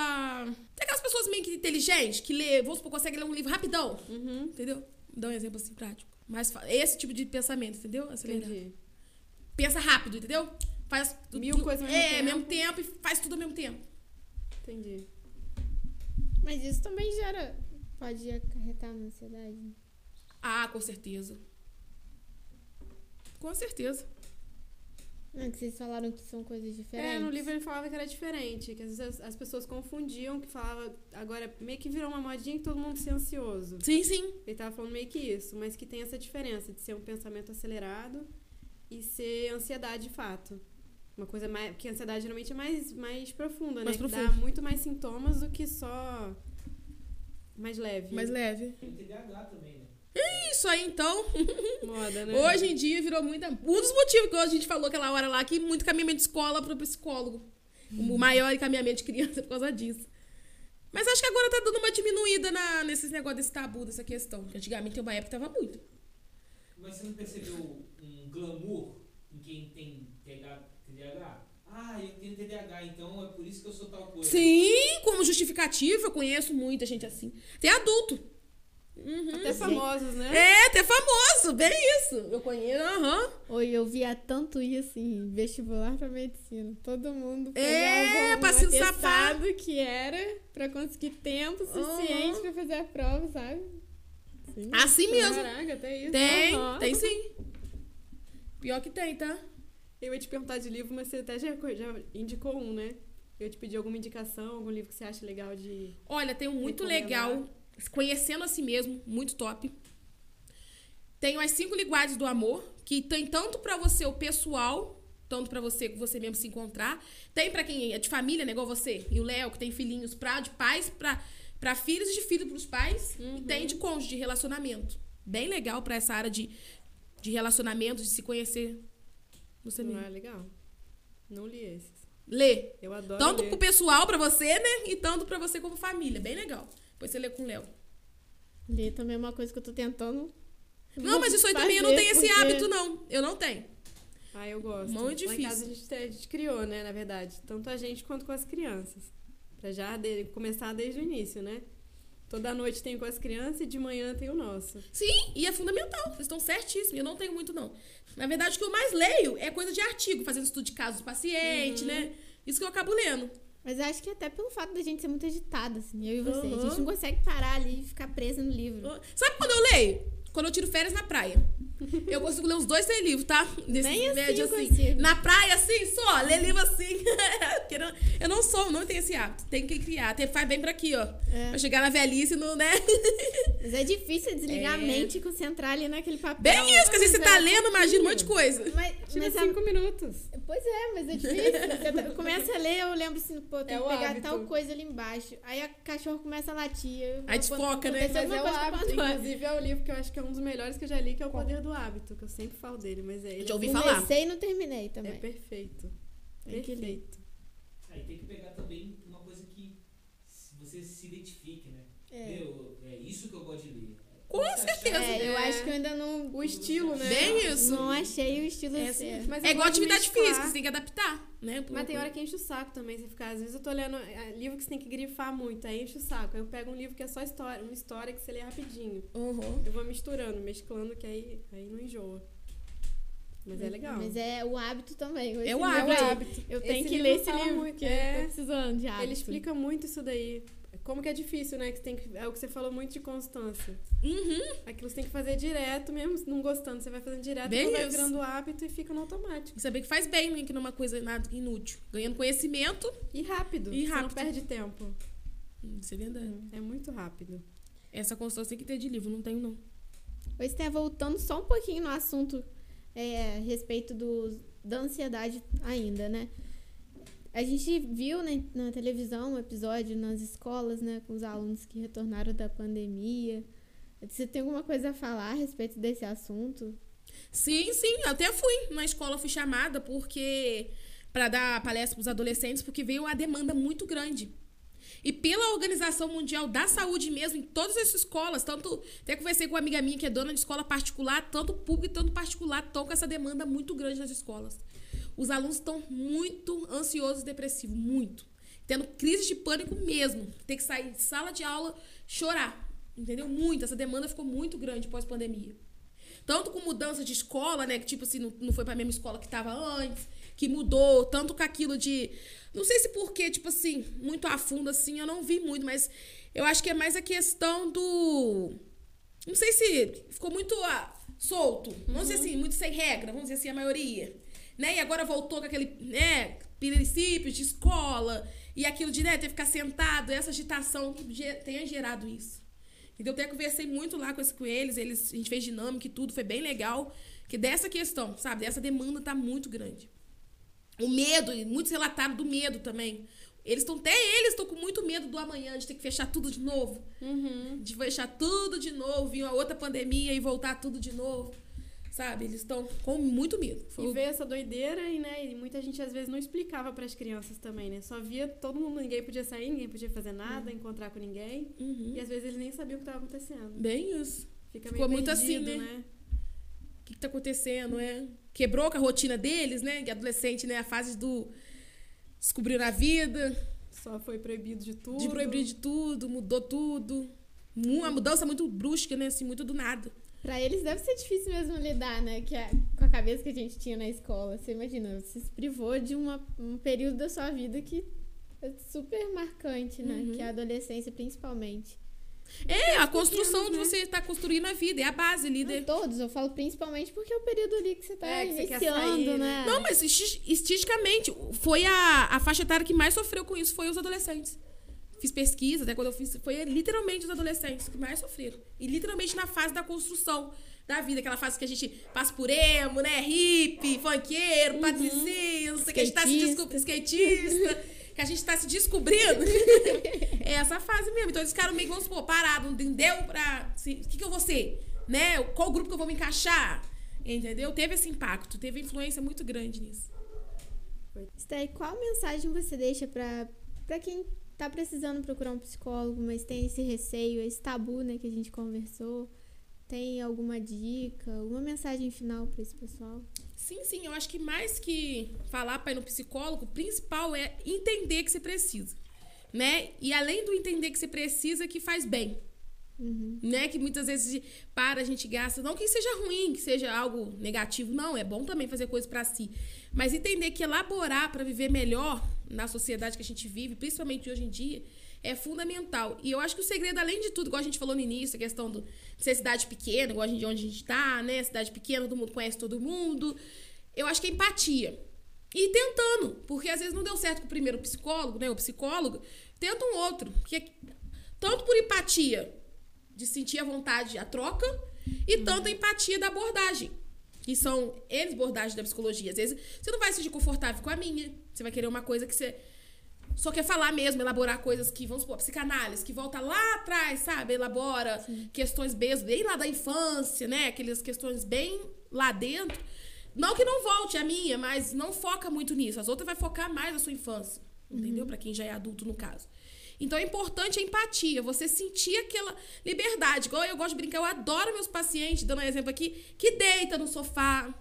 Tem aquelas pessoas meio que inteligentes, que lê, vamos supor, consegue ler um livro rapidão. Uhum. Entendeu? Dá um exemplo assim prático. Mas esse tipo de pensamento, entendeu? Acelerado. Entendi. Pensa rápido, entendeu? Faz. Mil coisas ao mesmo É, tempo. mesmo tempo e faz tudo ao mesmo tempo. Entendi. Mas isso também gera. Pode acarretar na ansiedade. né? Ah, com certeza. Com certeza. Não, é que vocês falaram que são coisas diferentes. É, no livro ele falava que era diferente, que às vezes as, as pessoas confundiam, que falava, agora meio que virou uma modinha que todo mundo se ansioso. Sim, sim. Ele tava falando meio que isso, mas que tem essa diferença de ser um pensamento acelerado e ser ansiedade de fato. Uma coisa mais. Porque a ansiedade geralmente é mais, mais profunda, Mais né? Que profunda. dá muito mais sintomas do que só. Mais leve. Mais leve. Tem TDAH também, né? Isso aí, então. Moda, né? Hoje em dia virou muita. Um dos motivos que a gente falou aquela hora lá, que muito caminhamento de escola pro psicólogo. O maior encaminhamento de criança por causa disso. Mas acho que agora tá dando uma diminuída na, nesses negócios desse tabu, dessa questão. Porque antigamente tem uma época que tava muito. Mas você não percebeu um glamour em quem tem TH TDAH? Ah, eu tenho TDAH, então é por isso que eu sou tal coisa. Sim, como justificativa, eu conheço muita gente assim. Tem adulto. Até famosos, né? É, até famoso, bem isso. Eu conheço, aham. Oi, eu via tanto isso em vestibular pra medicina. Todo mundo É, pegava um atestado que era pra conseguir tempo suficiente Aham. pra fazer a prova, sabe? Sim. Assim mesmo. Caraca, até isso. Tem, Aham. tem sim. Pior que tem, tá? Eu ia te perguntar de livro, mas você até já, já indicou um, né? Eu ia te pedir alguma indicação, algum livro que você acha legal de. Olha, tem um muito legal, Conhecendo a Si Mesmo, muito top. Tenho as cinco linguagens do amor, que tem tanto pra você o pessoal, tanto pra você você mesmo se encontrar. Tem pra quem é de família, né, igual você e o Léo, que tem filhinhos pra de pais pra para filhos e de filhos pros pais, e tem de cônjuge, de relacionamento. Bem legal pra essa área de, de relacionamento, de se conhecer você Não mesmo. é legal? Não li esses. Lê. Eu adoro. Tanto ler. pro pessoal, pra você, né? E tanto pra você como família. Bem legal. Depois você lê com o Léo. Ler também é uma coisa que eu tô tentando. Não, mas isso aí também eu não tenho esse porque- hábito, não. Eu não tenho. Ah, eu gosto. Muito Lá em casa a difícil. gente, a gente criou, né, na verdade. Tanto a gente quanto com as crianças. Pra já de- começar desde o início, né? Toda noite tem com as crianças e de manhã tem o nosso. Sim, e é fundamental. Vocês estão certíssimos. Eu não tenho muito, não. Na verdade, o que eu mais leio é coisa de artigo, fazendo estudo de caso do paciente, né? Isso que eu acabo lendo. Mas eu acho que até pelo fato da gente ser muito agitada, assim, eu e você. A Aham. gente não consegue parar ali e ficar presa no livro. Sabe quando eu leio? Quando eu tiro férias na praia. Eu consigo ler uns dois, três livros, tá? Nem assim médio, eu consigo. Na praia, assim, só, ler livro assim. Não- eu não sou, não tenho esse hábito. Tem que criar. Tem, faz bem pra aqui, ó. É. Pra chegar na velhice, no, né? Mas é difícil desligar É. a mente e concentrar ali naquele papel. Bem isso, porque assim, você tá é lendo, imagina um monte de coisa. Mas, Tira mas a- cinco minutos. Pois é, mas é difícil. Tá- começa a ler, eu lembro assim, pô, tem É que pegar hábito. tal coisa ali embaixo. Aí a cachorro começa a latir. eu- Aí eu- desfoca, né? Mas é o hábito. Inclusive é o livro que eu acho que é um dos melhores que eu já li, que é O Poder do Hábito, que eu sempre falo dele, mas é ele. Já ouvi é, falar. Comecei e não terminei É também. perfeito. Tem que ler. Perfeito. Aí tem que pegar também uma coisa que você se identifique, né? É. Meu, é isso que eu gosto de ler. Com certeza. É, eu É. acho que eu ainda não, O estilo, né? Bem isso. não achei o estilo É, certo. Mas é igual atividade mesclar. física, você tem que adaptar, né? Mas tem hora que enche o saco também, você ficar. Às vezes eu tô lendo é, livro que você tem que grifar muito, aí enche o saco. Aí eu pego um livro que é só história, uma história que você lê rapidinho. Uhum. Eu vou misturando, mesclando, que aí, aí não enjoa. Mas é legal. Mas é o hábito também. Esse É o hábito. hábito. Eu tenho Esse que ler esse livro, porque é. eu tô precisando de hábito. Ele explica muito isso daí. Como que é difícil, né? Que você tem que, é o que você falou muito de constância. Uhum. Aquilo você tem que fazer direto, mesmo não gostando. Você vai fazendo direto, Bem e vai virando hábito e fica no automático. E saber que faz bem, né? Que não é uma coisa nada inútil. Ganhando conhecimento, E rápido. E Você rápido. não perde tempo. hum, isso é verdade. É muito rápido. Essa constância tem que ter de livro, não tenho, não. Pois tem, voltando só um pouquinho no assunto é, a respeito do, da ansiedade ainda, né? A gente viu na, na televisão um episódio nas escolas, né, com os alunos que retornaram da pandemia. Você tem alguma coisa a falar a respeito desse assunto? Sim, sim, eu até fui na escola, fui chamada porque para dar palestra para os adolescentes, porque veio uma demanda muito grande. E pela Organização Mundial da Saúde mesmo, em todas as escolas, tanto até conversei com uma amiga minha que é dona de escola particular, tanto público tanto particular, estão com essa demanda muito grande nas escolas. Os alunos estão muito ansiosos e depressivos, muito. Tendo crise de pânico mesmo. Tem que sair de sala de aula, chorar. Entendeu? Muito. Essa demanda ficou muito grande pós-pandemia. Tanto com mudança de escola, né? Que tipo assim, não, não foi pra mesma escola que tava antes, que mudou, tanto com aquilo de. Não sei se porque, tipo assim, muito a fundo assim, eu não vi muito, mas eu acho que é mais a questão do. Não sei se ficou muito ah, solto. Vamos dizer assim, muito sem regra, vamos dizer assim, a maioria. Né? E agora voltou com aquele, né, princípios de escola e aquilo de, né, ter que ficar sentado, essa agitação tenha gerado isso. Então, eu até conversei muito lá com, com eles, eles, a gente fez dinâmica e tudo, foi bem legal. Que dessa questão, sabe, dessa demanda tá muito grande. O medo, e muitos relataram do medo também. Eles estão até eles estão com muito medo do amanhã, de ter que fechar tudo de novo. Uhum. De fechar tudo de novo, vir uma outra pandemia e voltar tudo de novo. Sabe? Eles estão com muito medo. Foi E o- ver essa doideira e, né, e muita gente às vezes não explicava para as crianças também, né? Só via todo mundo, ninguém podia sair, ninguém podia fazer nada, encontrar com ninguém. Uhum. E às vezes eles nem sabiam o que estava acontecendo. Bem isso. Fica Ficou meio muito assim, perdido, né? O que, que tá acontecendo, é? Quebrou com a rotina deles, né? Que adolescente, né? A fase do descobrir a vida, Só foi proibido de tudo. de proibir de tudo, mudou tudo. Uma mudança muito brusca, né? Assim, muito do nada. Pra eles deve ser difícil mesmo lidar, né? Que a- com a cabeça que a gente tinha na escola. Você imagina, você se privou de uma, um período da sua vida que é super marcante, né? Uhum. Que é a adolescência, principalmente. É, a construção de né? você estar construindo a vida, é a base ali. Não né? todos, eu falo principalmente porque é o período ali que você tá É, iniciando, sair, né? Não, mas estatisticamente, foi a, a faixa etária que mais sofreu com isso, foi os adolescentes. Fiz pesquisa, até quando eu fiz, foi literalmente os adolescentes que mais sofreram. E literalmente na fase da construção da vida, aquela fase que a gente passa por emo, né? Hippie, funkeiro, patricinho, não sei o que, a gente tá se descobrindo, skatista, que a gente tá se descobrindo. é essa fase mesmo. Então eles ficaram meio, vamos supor, parados, não deu pra. O que, que eu vou ser? Né? Qual grupo que eu vou me encaixar? Entendeu? Teve esse impacto, teve influência muito grande nisso. Stay, qual mensagem você deixa pra quem tá precisando procurar um psicólogo, mas tem esse receio, esse tabu, né, que a gente conversou? Tem alguma dica, alguma mensagem final pra esse pessoal? Sim, sim, eu acho que mais que falar para ir no psicólogo, o principal é entender que você precisa, né? E além do entender que você precisa, que faz bem, Uhum. né? Que muitas vezes para a gente gasta, não que seja ruim, que seja algo negativo, não, é bom também fazer coisas para si, mas entender que elaborar para viver melhor na sociedade que a gente vive, principalmente hoje em dia, é fundamental. E eu acho que o segredo, além de tudo, igual a gente falou no início, a questão do, de ser cidade pequena, igual a gente, onde a gente tá, né? Cidade pequena, todo mundo conhece todo mundo. Eu acho que é empatia. E tentando, porque às vezes não deu certo com o primeiro psicólogo, né? O psicólogo, tenta um outro. Porque tanto por empatia, de sentir a vontade, a troca, e tanto a empatia da abordagem. Que são eles abordagens da psicologia. Às vezes você não vai se sentir confortável com a minha. Você vai querer uma coisa que você só quer falar mesmo, elaborar coisas que, vamos supor, psicanálise, que volta lá atrás, sabe? Elabora questões bem, bem lá da infância, né? Aquelas questões bem lá dentro. Não que não volte a minha, mas não foca muito nisso. As outras vai focar mais na sua infância, entendeu? Pra quem já é adulto, no caso. Então é importante a empatia, você sentir aquela liberdade. Igual eu gosto de brincar, eu adoro meus pacientes, dando um exemplo aqui, que deita no sofá,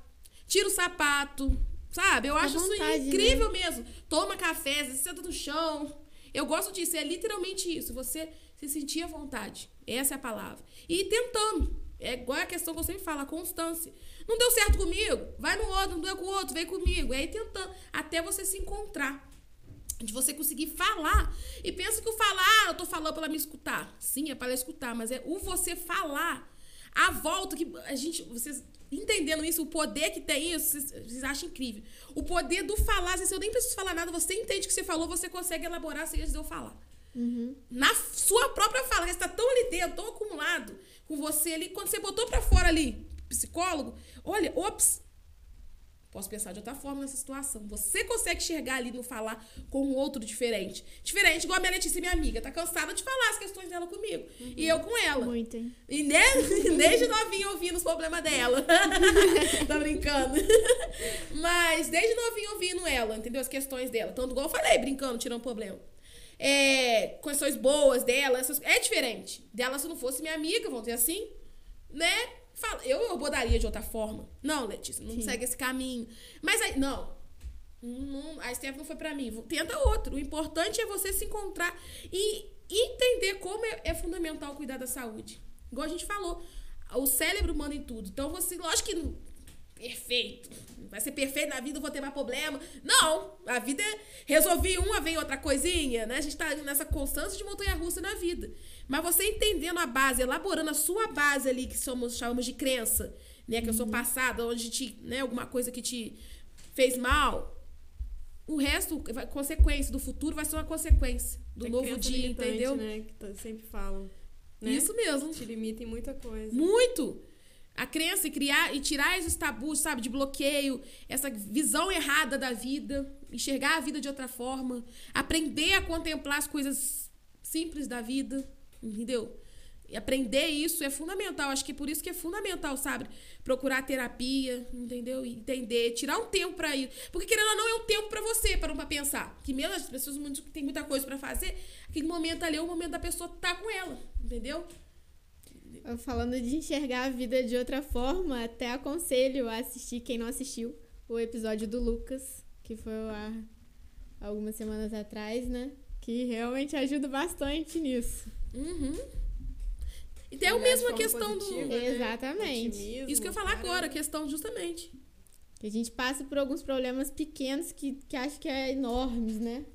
tira o sapato, sabe? Eu À acho vontade, isso né? incrível mesmo. Toma café, vezes senta no chão. Eu gosto disso, é literalmente isso. Você se sentir à vontade. Essa é a palavra. E ir tentando. É igual a questão que eu sempre falo, a constância. Não deu certo comigo? Vai no outro, não deu com o outro, vem comigo. É ir tentando, até você se encontrar. De você conseguir falar. E pensa que o falar, eu tô falando pra ela me escutar. Sim, é para ela escutar, mas é o você falar. A volta que a gente, vocês entendendo isso, o poder que tem isso, vocês, vocês acham incrível. O poder do falar, vezes eu nem preciso falar nada, você entende o que você falou, você consegue elaborar sem antes de eu falar. Uhum. Na sua própria fala, você está tão ali dentro, tão acumulado com você ali, quando você botou pra fora ali, psicólogo, olha, ops, posso pensar de outra forma nessa situação. Você consegue chegar ali no falar com um outro diferente. Diferente, igual a minha Letícia, minha amiga, tá cansada de falar as questões dela comigo. E eu com ela. Muito, hein? E ne- desde novinha ouvindo os problemas dela. tá brincando. Mas desde novinha ouvindo ela, entendeu? As questões dela. Tanto igual eu falei, brincando, tirando problema. É, questões boas dela, essas, é diferente. Dela, se não fosse minha amiga, vamos dizer assim, né? Fala, eu abordaria de outra forma. Não, Letícia, não Sim. segue esse caminho. Mas aí, não. Não, a Steph não foi pra mim. Tenta outro. O importante é você se encontrar e entender como é, é fundamental cuidar da saúde. Igual a gente falou, o cérebro manda em tudo. Então você, lógico que não- perfeito. Vai ser perfeito na vida, eu vou ter mais problema. Não, a vida é resolvi uma, vem outra coisinha, né? A gente tá nessa constância de montanha russa na vida. Mas você entendendo a base, elaborando a sua base ali, que somos, chamamos de crença, né? Que eu sou passada, onde te, né, alguma coisa que te fez mal. O resto, consequência do futuro vai ser uma consequência do É novo dia, entendeu? Né, que tá- sempre falam. Né? Isso mesmo. Te limita em muita coisa. Muito. a crença e criar e tirar esses tabus, sabe, de bloqueio, essa visão errada da vida, enxergar a vida de outra forma, aprender a contemplar as coisas simples da vida, entendeu? E aprender isso é fundamental. Acho que por isso que é fundamental, sabe? Procurar terapia, entendeu? Entender, tirar um tempo para ir. Porque querendo ou não, é um tempo para você, para não pensar. Que mesmo as pessoas têm muita coisa para fazer, aquele momento ali é o momento da pessoa estar tá com ela, entendeu? Falando de enxergar a vida de outra forma, até aconselho a assistir, quem não assistiu, o episódio do Lucas, que foi há algumas semanas atrás, né? Que realmente ajuda bastante nisso. Uhum. E tem a mesma questão positiva, do. Né? Exatamente. Otimismo, Isso que eu ia falar cara. agora, a questão justamente. Que a gente passa por alguns problemas pequenos que, que acho que é enormes, né?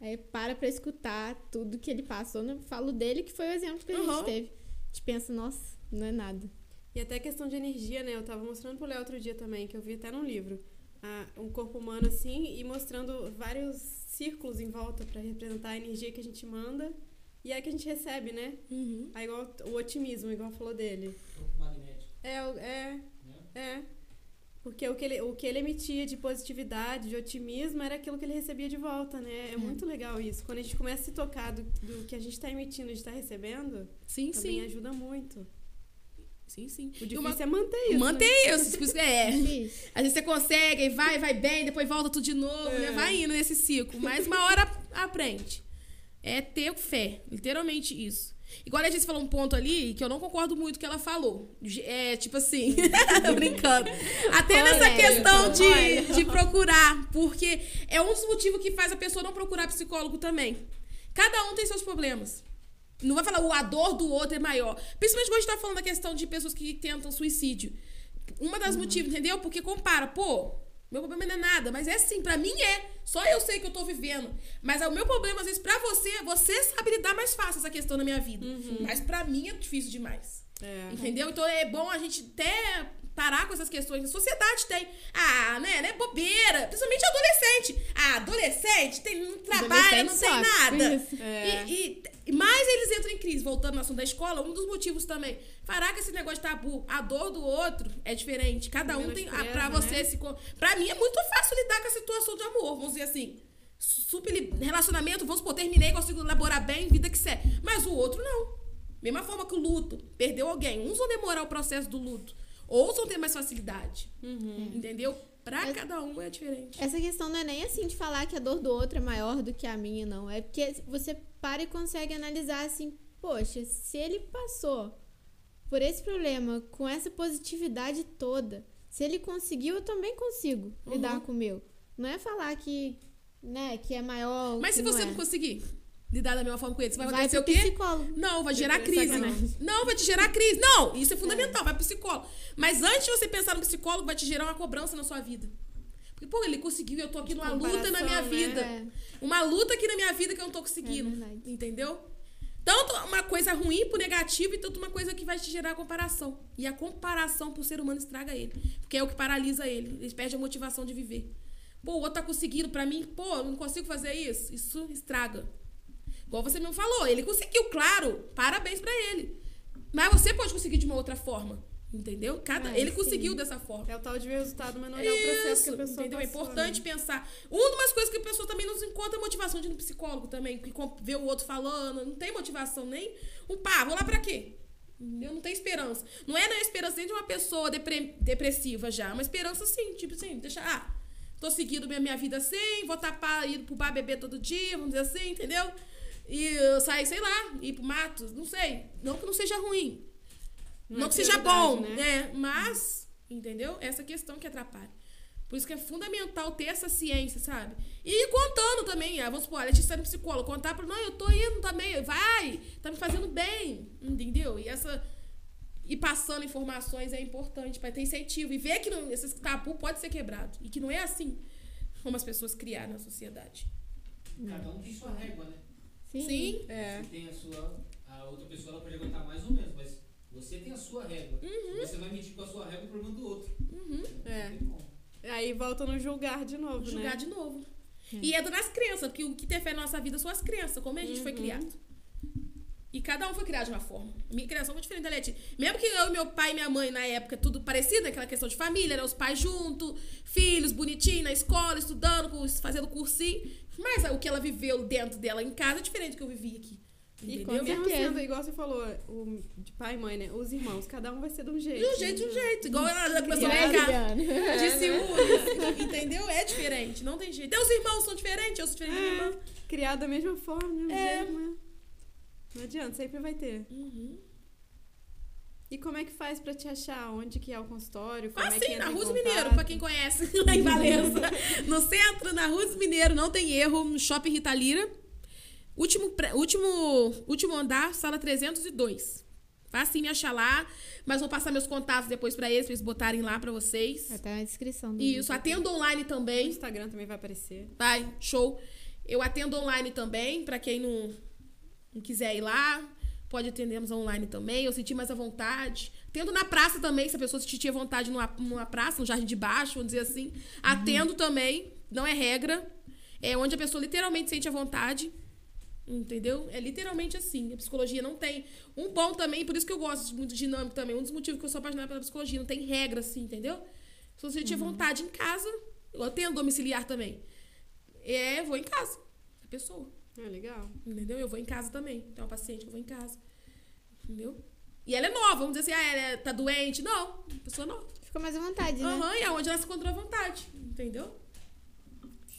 Aí para pra escutar tudo que ele passou. Eu falo dele, que foi o exemplo que a uhum. gente teve. A gente pensa, nossa, não é nada. E até questão de energia, né? Eu tava mostrando pro Léo outro dia também, que eu vi até num livro. Ah, um corpo humano assim, e mostrando vários círculos em volta para representar a energia que a gente manda e é que a gente recebe, né? Uhum. É igual o otimismo, igual falou dele. magnético. É, é, é. é. Porque o que, ele, o que ele emitia de positividade, de otimismo, era aquilo que ele recebia de volta, né? É, é. muito legal isso. Quando a gente começa a se tocar do, do que a gente está emitindo, a gente está recebendo, sim, também sim. ajuda muito. Sim, sim. O difícil uma... é manter isso. Manter né? isso. É. Às vezes você consegue, vai, vai bem, depois volta tudo de novo, né? é. né? Vai indo nesse ciclo. Mas uma hora aprende. É ter fé. Literalmente isso. Igual a gente falou um ponto ali que eu não concordo muito que ela falou. É tipo assim, brincando. Até Olha, nessa questão de, de procurar. Porque é um dos motivos que faz a pessoa não procurar psicólogo também. Cada um tem seus problemas. Não vai falar o a dor do outro é maior. Principalmente quando a gente tá falando da questão de pessoas que tentam suicídio. Uma das uhum. motivos, entendeu? Porque compara, pô, meu problema não é nada, mas é assim, para mim é. Só eu sei que eu tô vivendo. Mas o meu problema, às vezes, pra você, você sabe lidar mais fácil essa questão na minha vida. Uhum. Mas para mim é difícil demais. É. Entendeu? Então é bom a gente até parar com essas questões. A sociedade tem. Ah, né? né bobeira. Principalmente adolescente. Ah, adolescente tem, não trabalha, não tem nada. É. E, e, mais eles entram em crise. Voltando no assunto da escola, um dos motivos também. Parar com esse negócio de tabu. A dor do outro é diferente. Cada um tem. Presa, pra você né? se. Pra mim é muito fácil lidar com a situação de amor, vamos dizer assim. Super relacionamento, vamos supor, terminei, consigo elaborar bem, vida que segue. Mas o outro não. Mesma forma que o luto, perdeu alguém. Uns vão demorar o processo do luto. Outros vão ter mais facilidade. Uhum. Entendeu? Pra essa, cada um é diferente. Essa questão não é nem assim de falar que a dor do outro é maior do que a minha, não. É porque você para e consegue analisar assim, poxa, se ele passou por esse problema com essa positividade toda, se ele conseguiu, eu também consigo uhum. lidar com o meu. Não é falar que, né, que é maior. Mas se você não, é. não conseguir? Lidar da mesma forma com ele. Você vai, vai acontecer o quê? Psicólogo. Não, vai gerar crise. Não, vai te gerar crise. Não, isso é fundamental, é. vai pro psicólogo. Mas antes de você pensar no psicólogo, vai te gerar uma cobrança na sua vida. Porque, pô, ele conseguiu eu tô aqui numa luta na minha né? vida. É. Uma luta aqui na minha vida que eu não tô conseguindo. É entendeu? Tanto uma coisa ruim pro negativo e tanto uma coisa que vai te gerar comparação. E a comparação pro ser humano estraga ele. Porque é o que paralisa ele. Ele perde a motivação de viver. Pô, o outro tá conseguindo, pra mim, pô, eu não consigo fazer isso. Isso estraga. Igual você mesmo falou, ele conseguiu, claro. Parabéns para ele. Mas você pode conseguir de uma outra forma. Entendeu? Cada, ele sim. conseguiu dessa forma. É o tal de resultado, mas não Isso, o processo que a pessoa entendeu? Passou, é importante né? pensar. Uma das coisas que a pessoa também não encontra é motivação de ir no psicólogo também. Que vê o outro falando, não tem motivação nem. Um pá, vou lá pra quê? Eu não tenho esperança. Não é na esperança nem de uma pessoa depre, depressiva já. É uma esperança assim, tipo assim, deixa. Ah, tô seguindo minha, minha vida assim, vou tapar, ir pro bar beber todo dia, vamos dizer assim, entendeu? E sair, sei lá, ir pro mato, não sei. Não que não seja ruim. Não, não é que seja bom, né? né? Mas, entendeu? Essa questão que atrapalha. Por isso que é fundamental ter essa ciência, sabe? E ir contando também. Ah, vamos supor, a Letícia no psicólogo, contar pra não, eu tô indo também, vai, tá me fazendo bem, entendeu? E essa. E passando informações é importante para ter incentivo. E ver que não, esse tabu pode ser quebrado. E que não é assim como as pessoas criaram na sociedade. Cada um tem sua régua, né? Sim. Sim. É. Você tem a sua. A outra pessoa ela pode aguentar mais ou menos, mas você tem a sua régua. Uhum. Você vai medir com a sua régua o problema do outro. Uhum. É. Aí volta no julgar de novo. Julgar né? de novo. É. E entra nas crenças, porque o que interfere na nossa vida são as crenças, como a gente uhum. foi criado. E cada um foi criado de uma forma. Minha criação foi diferente da Leti. Mesmo que eu, meu pai e minha mãe, na época, tudo parecido, aquela questão de família, né? Os pais juntos, filhos, bonitinho, na escola, estudando, fazendo cursinho. Mas o que ela viveu dentro dela em casa é diferente do que eu vivi aqui. E mesmo sendo, igual você falou, o, de pai e mãe, né? Os irmãos, cada um vai ser de um jeito. De um jeito, de um jeito. Igual ela começou a brincar Adriana. de ciúmes. Entendeu? É diferente, não tem jeito. Teus irmãos são diferentes, eu sou diferente da minha irmã. Criado da mesma forma, do mesmo É. jeito, mas... Não adianta, sempre vai ter. Uhum. E como é que faz pra te achar? Onde que é o consultório? Como Ah, é que sim, entra na Rua dos contato? Mineiro, pra quem conhece, lá em Valença. No centro, na Rua dos Mineiro, não tem erro, no Shopping Rita Lira. Último, último, último andar, sala 302. Fácil me achar lá, mas vou passar meus contatos depois pra eles, pra eles botarem lá pra vocês. Estar na descrição do Isso, atendo online O também. Instagram também vai aparecer. Vai, show. Eu atendo online também, pra quem não, não quiser ir lá. Pode atendermos online também, eu senti mais à vontade. Atendo na praça também, se a pessoa sentir à vontade numa, numa praça, no Jardim de Baixo, vamos dizer assim. Atendo também, não é regra. É onde a pessoa literalmente sente à vontade. Entendeu? É literalmente assim. A psicologia não tem. Um bom também, por isso que eu gosto de muito dinâmico também. Um dos motivos que eu sou apaixonada pela psicologia. Não tem regra, assim, entendeu? Se você sentir vontade em casa, eu atendo domiciliar também. É, vou em casa. A pessoa. É legal. Entendeu? Eu vou em casa também. Tem uma paciente que eu vou em casa. Entendeu? E ela é nova, vamos dizer assim, ah, ela tá doente. Não, pessoa nova. Ficou mais à vontade, né? Aham, e é onde ela se encontrou à vontade. Entendeu?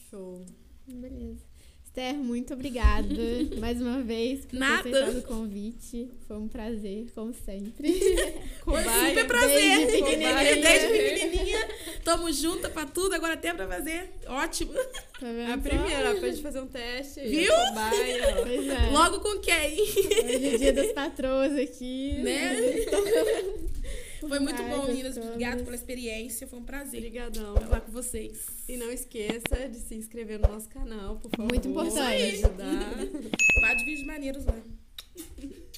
Show. Beleza. Esther, muito obrigada mais uma vez por Nada. ter aceitado o convite. Foi um prazer, como sempre. Cobaia. Super prazer. Desde pequenininha. Desde pequenininha. Tamo junta pra tudo, agora tem pra fazer. Ótimo. Tá vendo A primeira, pra gente fazer um teste. Viu? Cobaia, ó. Pois é. Logo com quem? Hoje é dia das patroas aqui. Né? Foi muito bom, meninas. Obrigada pela experiência. Foi um prazer Obrigadão. falar com vocês. E não esqueça de se inscrever no nosso canal, por favor. Muito importante. Pra ajudar. Vários vídeos maneiros lá.